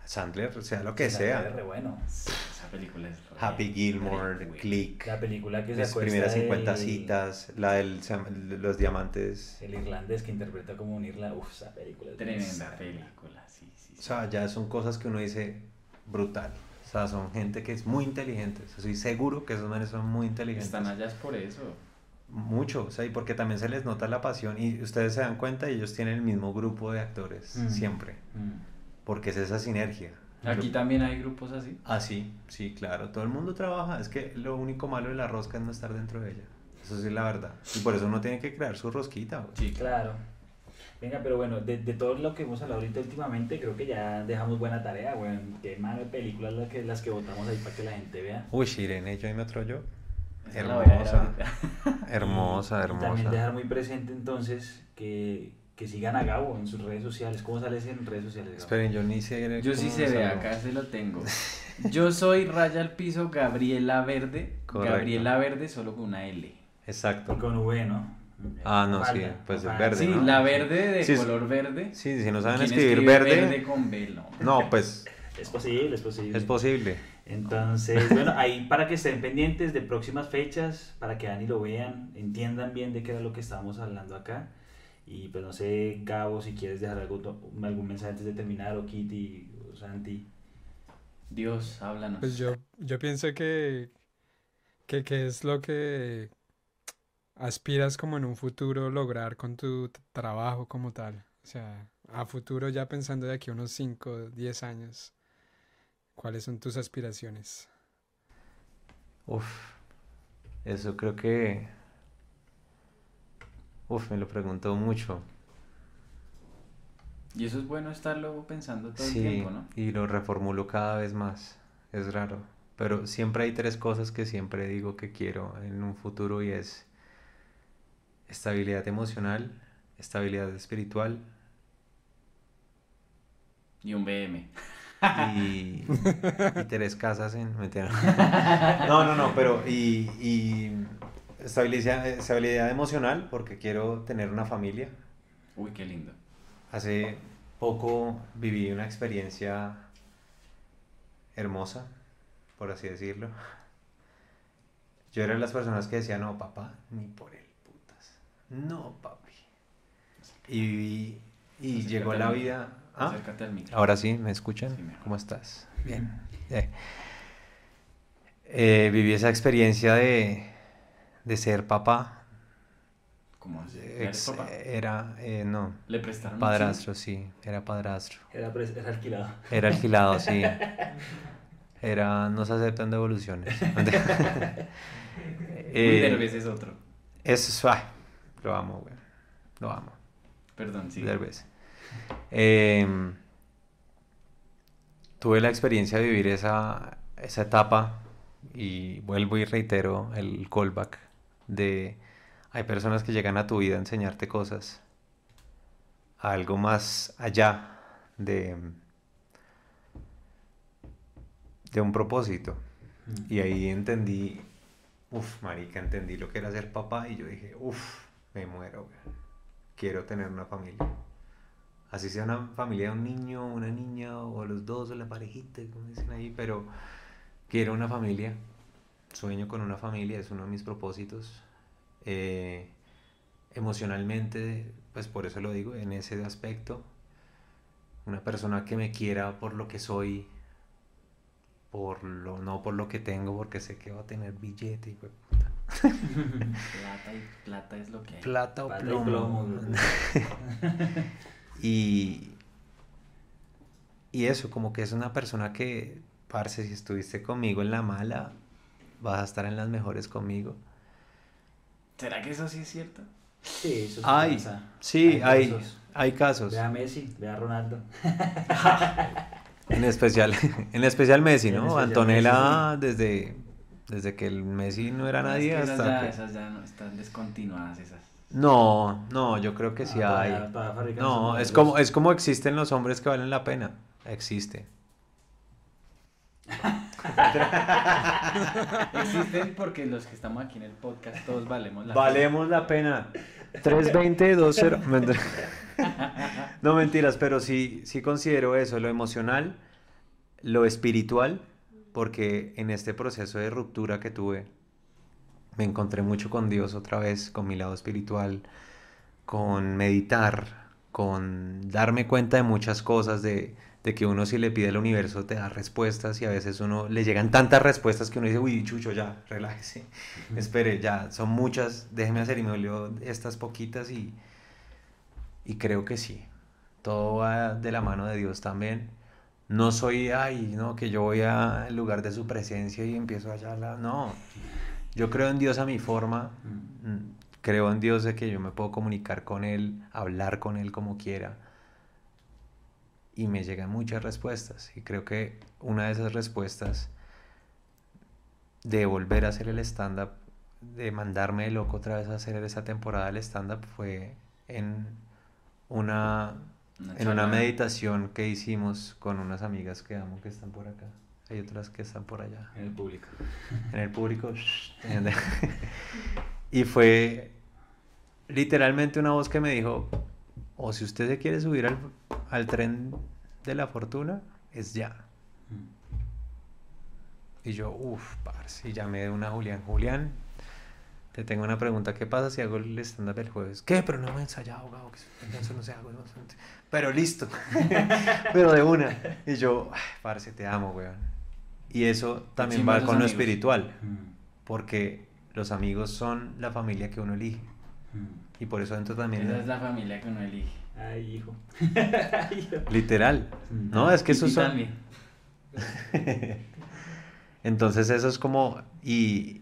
Sandler, sea lo que Sandler sea. es re bueno. Esa película es re- Happy Gilmore, re. Click, La película que se las primeras 50 del- citas, la llama- los diamantes. El irlandés que interpreta como un irlandés. Uf, esa película es Tremenda película, sí, sí. O sea, ya son cosas que uno dice brutal. O sea, son gente que es muy inteligente. Estoy seguro que esos manes son muy inteligentes. Están allá es por eso. Mucho, o sea, y porque también se les nota la pasión y ustedes se dan cuenta y ellos tienen el mismo grupo de actores, Mm. siempre, Mm. porque es esa sinergia. Aquí Gru- también hay grupos así. Ah, sí, sí, claro, todo el mundo trabaja, es que lo único malo de la rosca es no estar dentro de ella, eso sí es la verdad, y por eso uno tiene que crear su rosquita. güey. Sí, Claro. Venga, pero bueno, de, de todo lo que hemos hablado ahorita últimamente, creo que ya dejamos buena tarea, weón. Qué más de películas las que, las que votamos ahí para que la gente vea. Uy, Irene, yo y me otro yo. Hermosa. [laughs] Hermosa, Y también hermosa. dejar muy presente entonces que, que sigan a Gabo en sus redes sociales. ¿Cómo sales en redes sociales? Gabo? Esperen, yo ni sé. Yo sí se ve, salgo. acá se lo tengo. [laughs] Yo soy Raya al Piso Gabriela Verde. Correcto. Gabriela Verde solo con una L. Exacto. Con V, ¿no? Ah, no, sí, pues falta. verde, Sí, ¿no? la verde de Sí, color verde. Sí, si no saben ¿Quién escribir escribe verde, con B, no. no, pues Es posible, es posible. es posible. Entonces, bueno, ahí para que estén pendientes de próximas fechas, para que Dani lo vean, entiendan bien de qué era lo que estábamos hablando acá. Y pues no sé, Gabo, si quieres dejar algo, algún mensaje antes de terminar, o Kitty, o Santi. Dios, háblanos. Pues yo, yo pienso que, que, que es lo que aspiras como en un futuro lograr con tu trabajo como tal. O sea, a futuro ya pensando de aquí a unos 5, 10 años, ¿cuáles son tus aspiraciones? Uf. Eso creo que... Uf, me lo pregunto mucho. Y eso es bueno estarlo pensando todo Sí, el tiempo, ¿no? y lo reformulo cada vez más. Es raro. Pero siempre hay tres cosas que siempre digo que quiero en un futuro y es estabilidad emocional, estabilidad espiritual Y un BM. Y, [laughs] y tres casas en... [laughs] No, no, no, pero y, y estabilidad, estabilidad emocional porque quiero tener una familia. Uy, qué lindo. Hace poco viví una experiencia hermosa, por así decirlo. Yo era de las personas que decía, no, papá, ni por el putas. No, papi. Y, viví- y llegó la vida... ¿Ah? Acércate al micro. Ahora sí, ¿me escuchan? Sí. ¿Cómo estás? Bien. Eh. Eh, viví esa experiencia de, de ser papá. ¿Cómo eres papá? era, eh, no, ¿Le prestaron padrastro, sí, era padrastro. Era, alquilado. Era alquilado, sí. [laughs] Era, no se aceptan devoluciones. [laughs] Uy, [laughs] Eh, Derbez es otro. Eso es, ay, lo amo, güey. Lo amo. Perdón, sí. Derbez. Em, tuve la experiencia de vivir esa, esa etapa y vuelvo y reitero el callback de hay personas que llegan a tu vida a enseñarte cosas, a algo más allá de, de un propósito. Y ahí entendí, uff, marica, entendí lo que era ser papá y yo dije, uff, me muero. Quiero tener una familia. Así sea una familia de un niño, una niña, o los dos, o la parejita, como dicen ahí, pero quiero una familia. Sueño con una familia, es uno de mis propósitos. Eh, emocionalmente, pues por eso lo digo, en ese aspecto. Una persona que me quiera por lo que soy, por lo, no por lo que tengo, porque sé que va a tener billete y pues, puta. [laughs] Plata y plata es lo que hay. plata o Plata y plomo. [laughs] y, y eso, como que es una persona que, parce, si estuviste conmigo en la mala, vas a estar en las mejores conmigo. ¿Será que eso sí es cierto? Sí, eso sí Ay, pasa. sí, hay, casos. hay casos. Ve a Messi, ve a Ronaldo. En especial, [laughs] en especial Messi, En ¿no? especial Antonella, desde, desde que el Messi no era No, es nadie que esas hasta ya, que- esas ya no están descontinuadas esas. No, no, yo creo que sí Ah, hay. No, es como, es como existen los hombres que valen la pena. Existe. Existen porque los que estamos aquí en el podcast todos valemos la Valemos la pena. 320, 20. [laughs] Mentira. No mentiras, pero sí, sí considero eso, lo emocional, lo espiritual, porque en este proceso de ruptura que tuve, me encontré mucho con Dios otra vez, con mi lado espiritual, con meditar, con darme cuenta de muchas cosas, de, de que uno si le pide al universo te da respuestas y a veces uno le llegan tantas respuestas que uno dice, uy, chucho, ya, relájese, espere, ya, son muchas, déjeme hacer y me olió estas poquitas y, y creo que sí, todo va de la mano de Dios también. No soy, ay, no, que yo voy a- al lugar de su presencia y empiezo allá, la... no, yo creo en Dios a mi forma, mm, creo en Dios de que yo me puedo comunicar con Él, hablar con Él como quiera. Y me llegan muchas respuestas. Y creo que una de esas respuestas de volver a hacer el stand-up, de mandarme de loco otra vez a hacer esa temporada del stand-up fue en una, Una en una meditación que hicimos con unas amigas que amo que están por acá. Hay otras que están por allá En el público. en el público. [laughs] y fue literalmente una voz que me dijo, o si usted se quiere subir al, al tren de la fortuna, es ya. Y yo, uff, parce, y llamé de una a Julián. Julián, te tengo una pregunta. ¿Qué pasa si hago el stand-up el jueves? ¿Qué? Pero no me he ensayado, abogado, que eso no se hago. no sé". Pero listo. [laughs] Pero de una. Y yo, "Ay, parce, te amo, weón. Y eso también va con lo espiritual, Mm, porque los amigos son la familia que uno elige. mm. Y por eso dentro también... Esa es la familia que uno elige. Ay, hijo. [laughs] Literal. Mm. No, es que Pipi son... también. [laughs] Entonces eso es como... Y,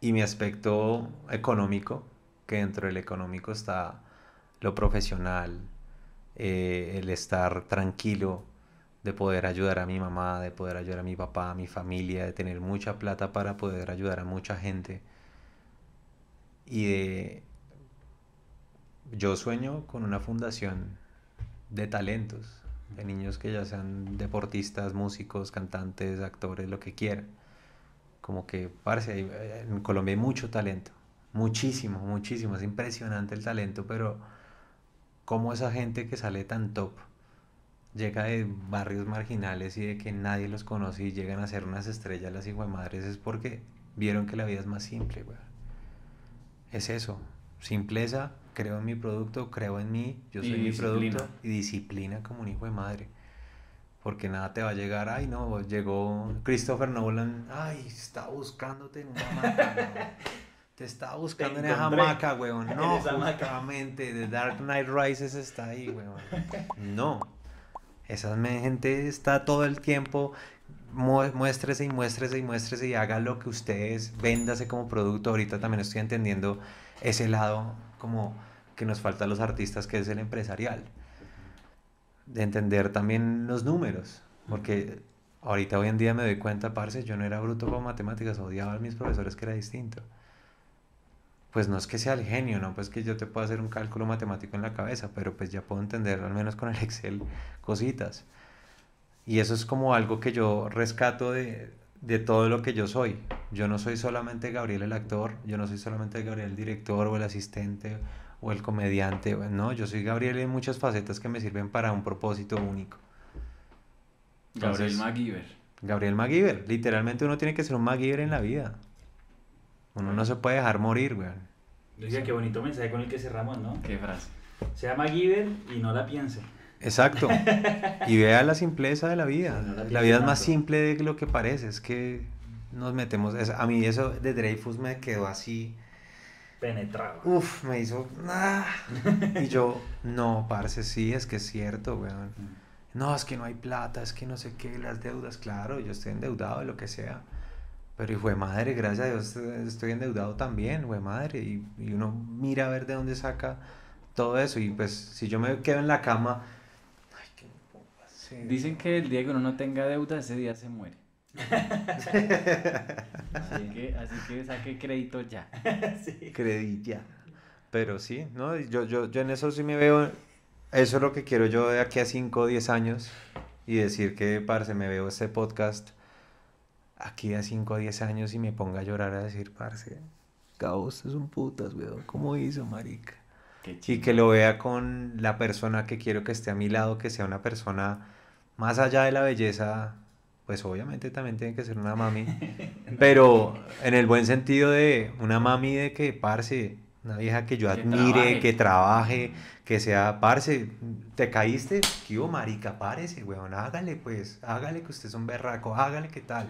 y mi aspecto económico, que dentro del económico está lo profesional, eh, el estar tranquilo, de poder ayudar a mi mamá, de poder ayudar a mi papá, a mi familia, de tener mucha plata para poder ayudar a mucha gente. Y de... Yo sueño con una fundación de talentos, de niños que ya sean deportistas, músicos, cantantes, actores, lo que quieran. Como que, parece, en Colombia hay mucho talento, muchísimo, muchísimo, es impresionante el talento, pero cómo esa gente que sale tan top llega de barrios marginales y de que nadie los conoce y llegan a ser unas estrellas las madres es porque vieron que la vida es más simple, güey. Es eso, simpleza, creo en mi producto, creo en mí, yo soy mi producto y disciplina como un hijo de madre. Porque nada te va a llegar, ay no, llegó Christopher Nolan, ay, está buscándote en una hamaca, [laughs] Te estaba buscando en [laughs] esa hamaca, weón. No, justamente, The Dark Knight Rises está ahí, weón. No, [laughs] esa gente está todo el tiempo, muéstrese y muéstrese y muéstrese y haga lo que ustedes, véndase como producto. Ahorita también estoy entendiendo ese lado como que nos falta a los artistas, que es el empresarial. De entender también los números, porque ahorita hoy en día me doy cuenta, parce, yo no era bruto con matemáticas, odiaba a mis profesores que era distinto pues no es que sea el genio, no pues que yo te pueda hacer un cálculo matemático en la cabeza, pero pues ya puedo entender al menos con el Excel cositas. Y eso es como algo que yo rescato de, de todo lo que yo soy. Yo no soy solamente Gabriel el actor, yo no soy solamente Gabriel el director o el asistente o el comediante, no, yo soy Gabriel en muchas facetas que me sirven para un propósito único. Gabriel MacGyver. Gabriel MacGyver, literalmente uno tiene que ser un MacGyver en la vida. Uno no se puede dejar morir, weón. Dice qué bonito mensaje con el que cerramos, ¿no? Qué frase. Se llama Giver y no la piense. Exacto. [laughs] Y vea la simpleza de la vida. la, vida es más simple de lo que parece. Es que nos metemos. a mí eso de Dreyfus me quedó así. Penetrado. Uf, me hizo. Ah. Y yo, no, parce, sí, es que es cierto, weón. Mm. No, es que no hay plata, es que no sé qué, las deudas, claro, yo estoy endeudado de lo que sea. Pero y fue madre, gracias a Dios estoy endeudado también, fue madre. Y, y, uno mira a ver de dónde saca todo eso. Y pues si yo me quedo en la cama... Ay, qué Dicen que el día que uno no tenga deuda, ese día se muere. así, que, así que saque crédito ya. [laughs] sí. Crédito ya. Pero sí, ¿no? Yo, yo, yo en eso sí me veo... Eso es lo que quiero yo de aquí a 5 o 10 años. Y decir que, parce, me veo este podcast aquí a 5 o 10 años y me ponga a llorar a decir, parce, Gauss es un putas, weón, ¿cómo hizo, marica? Y que lo vea con la persona que quiero que esté a mi lado, que sea una persona más allá de la belleza, pues obviamente también tiene que ser una mami, [laughs] pero en el buen sentido de una mami de que, parce, una vieja que yo admire, que trabaje, que sea, parce, te caíste, ¿qué hubo, marica? Párese, weón, hágale, pues, hágale que usted es un berraco, hágale, ¿qué tal?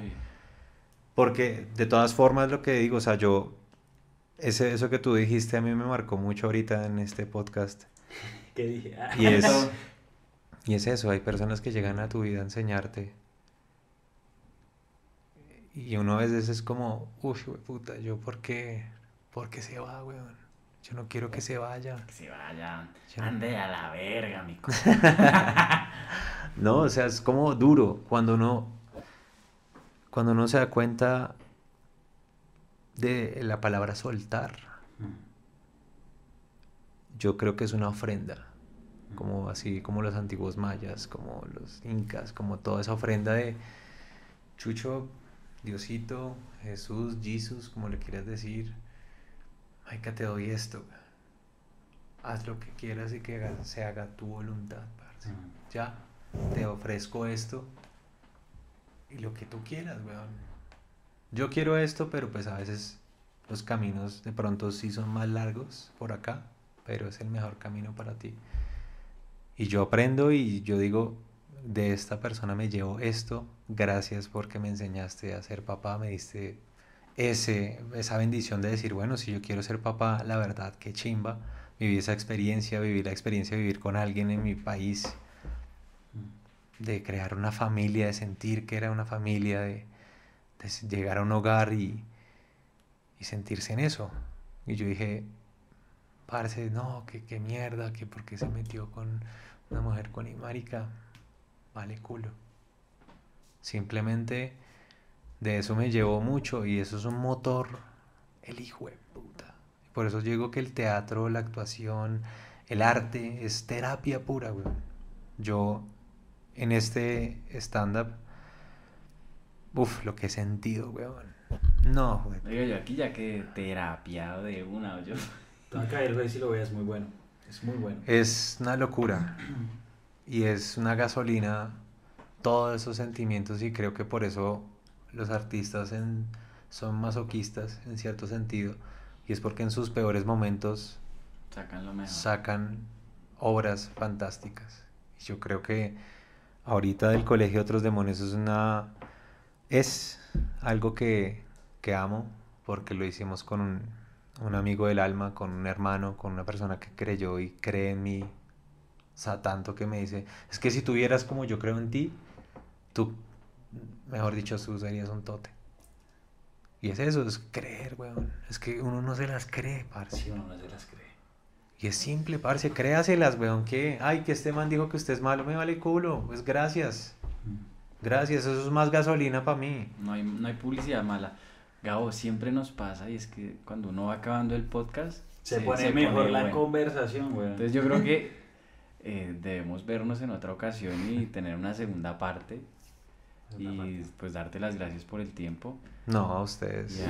Porque de todas formas lo que digo, o sea, yo, ese, eso que tú dijiste a mí me marcó mucho ahorita en este podcast. ¿Qué dije? y, es, y es eso, hay personas que llegan a tu vida a enseñarte. Y uno a veces es como, uff, puta, yo por qué, por qué se va, weón. Yo no quiero que se vaya. Que se vaya. Ande a la verga, mi [laughs] No, o sea, es como duro cuando uno cuando uno se da cuenta de la palabra soltar, yo creo que es una ofrenda, como así como los antiguos mayas, como los incas, como toda esa ofrenda de Chucho, Diosito, Jesús, Jesús, como le quieras decir, ay que te doy esto, haz lo que quieras y que se haga tu voluntad, ya, te ofrezco esto lo que tú quieras, weón. Yo quiero esto, pero pues a veces los caminos de pronto sí son más largos por acá, pero es el mejor camino para ti. Y yo aprendo y yo digo, de esta persona me llevo esto, gracias porque me enseñaste a ser papá, me diste ese, esa bendición de decir, bueno, si yo quiero ser papá, la verdad, qué chimba, viví esa experiencia, viví la experiencia de vivir con alguien en mi país, de crear una familia, de sentir que era una familia, de, llegar a un hogar y, y sentirse en eso. Y yo dije, parce, no, que qué mierda, que por qué se metió con una mujer con marica, vale culo. Simplemente de eso me llevó mucho y eso es un motor, el hijo de puta. Por eso digo que el teatro, la actuación, el arte es terapia pura, güey. Yo en este stand-up, uff, lo que he sentido, weón. No. Oiga, yo aquí ya que terapiado de una, yo. Acá el rey si lo veas muy bueno. Es muy bueno. Es una locura. Y es una gasolina todos esos sentimientos y creo que por eso los artistas en- son masoquistas en cierto sentido. Y es porque en sus peores momentos Sacan lo mejor. sacan obras fantásticas. Y yo creo que ahorita del Colegio Otros Demonios es una es algo que, que amo porque lo hicimos con un, amigo del alma, con un hermano, con una persona que creyó y cree en mí. O sea, tanto que me dice, es que si tuvieras como yo creo en ti, tú, mejor dicho, tú serías un tote. Y es eso, es creer, weón. Es que uno no se las cree, parce. Si uno no se las cree. Y es simple, parce, créaselas, weón, que, ay, que este man dijo que usted es malo, me vale culo, pues gracias, gracias, eso es más gasolina para mí. No hay, no hay publicidad mala. Gabo, siempre nos pasa y es que cuando uno va acabando el podcast Se, pone mejor la bueno. conversación, güey. Entonces yo creo que [laughs] eh, debemos vernos en otra ocasión y tener una segunda parte y pues darte las gracias por el tiempo. No, a ustedes.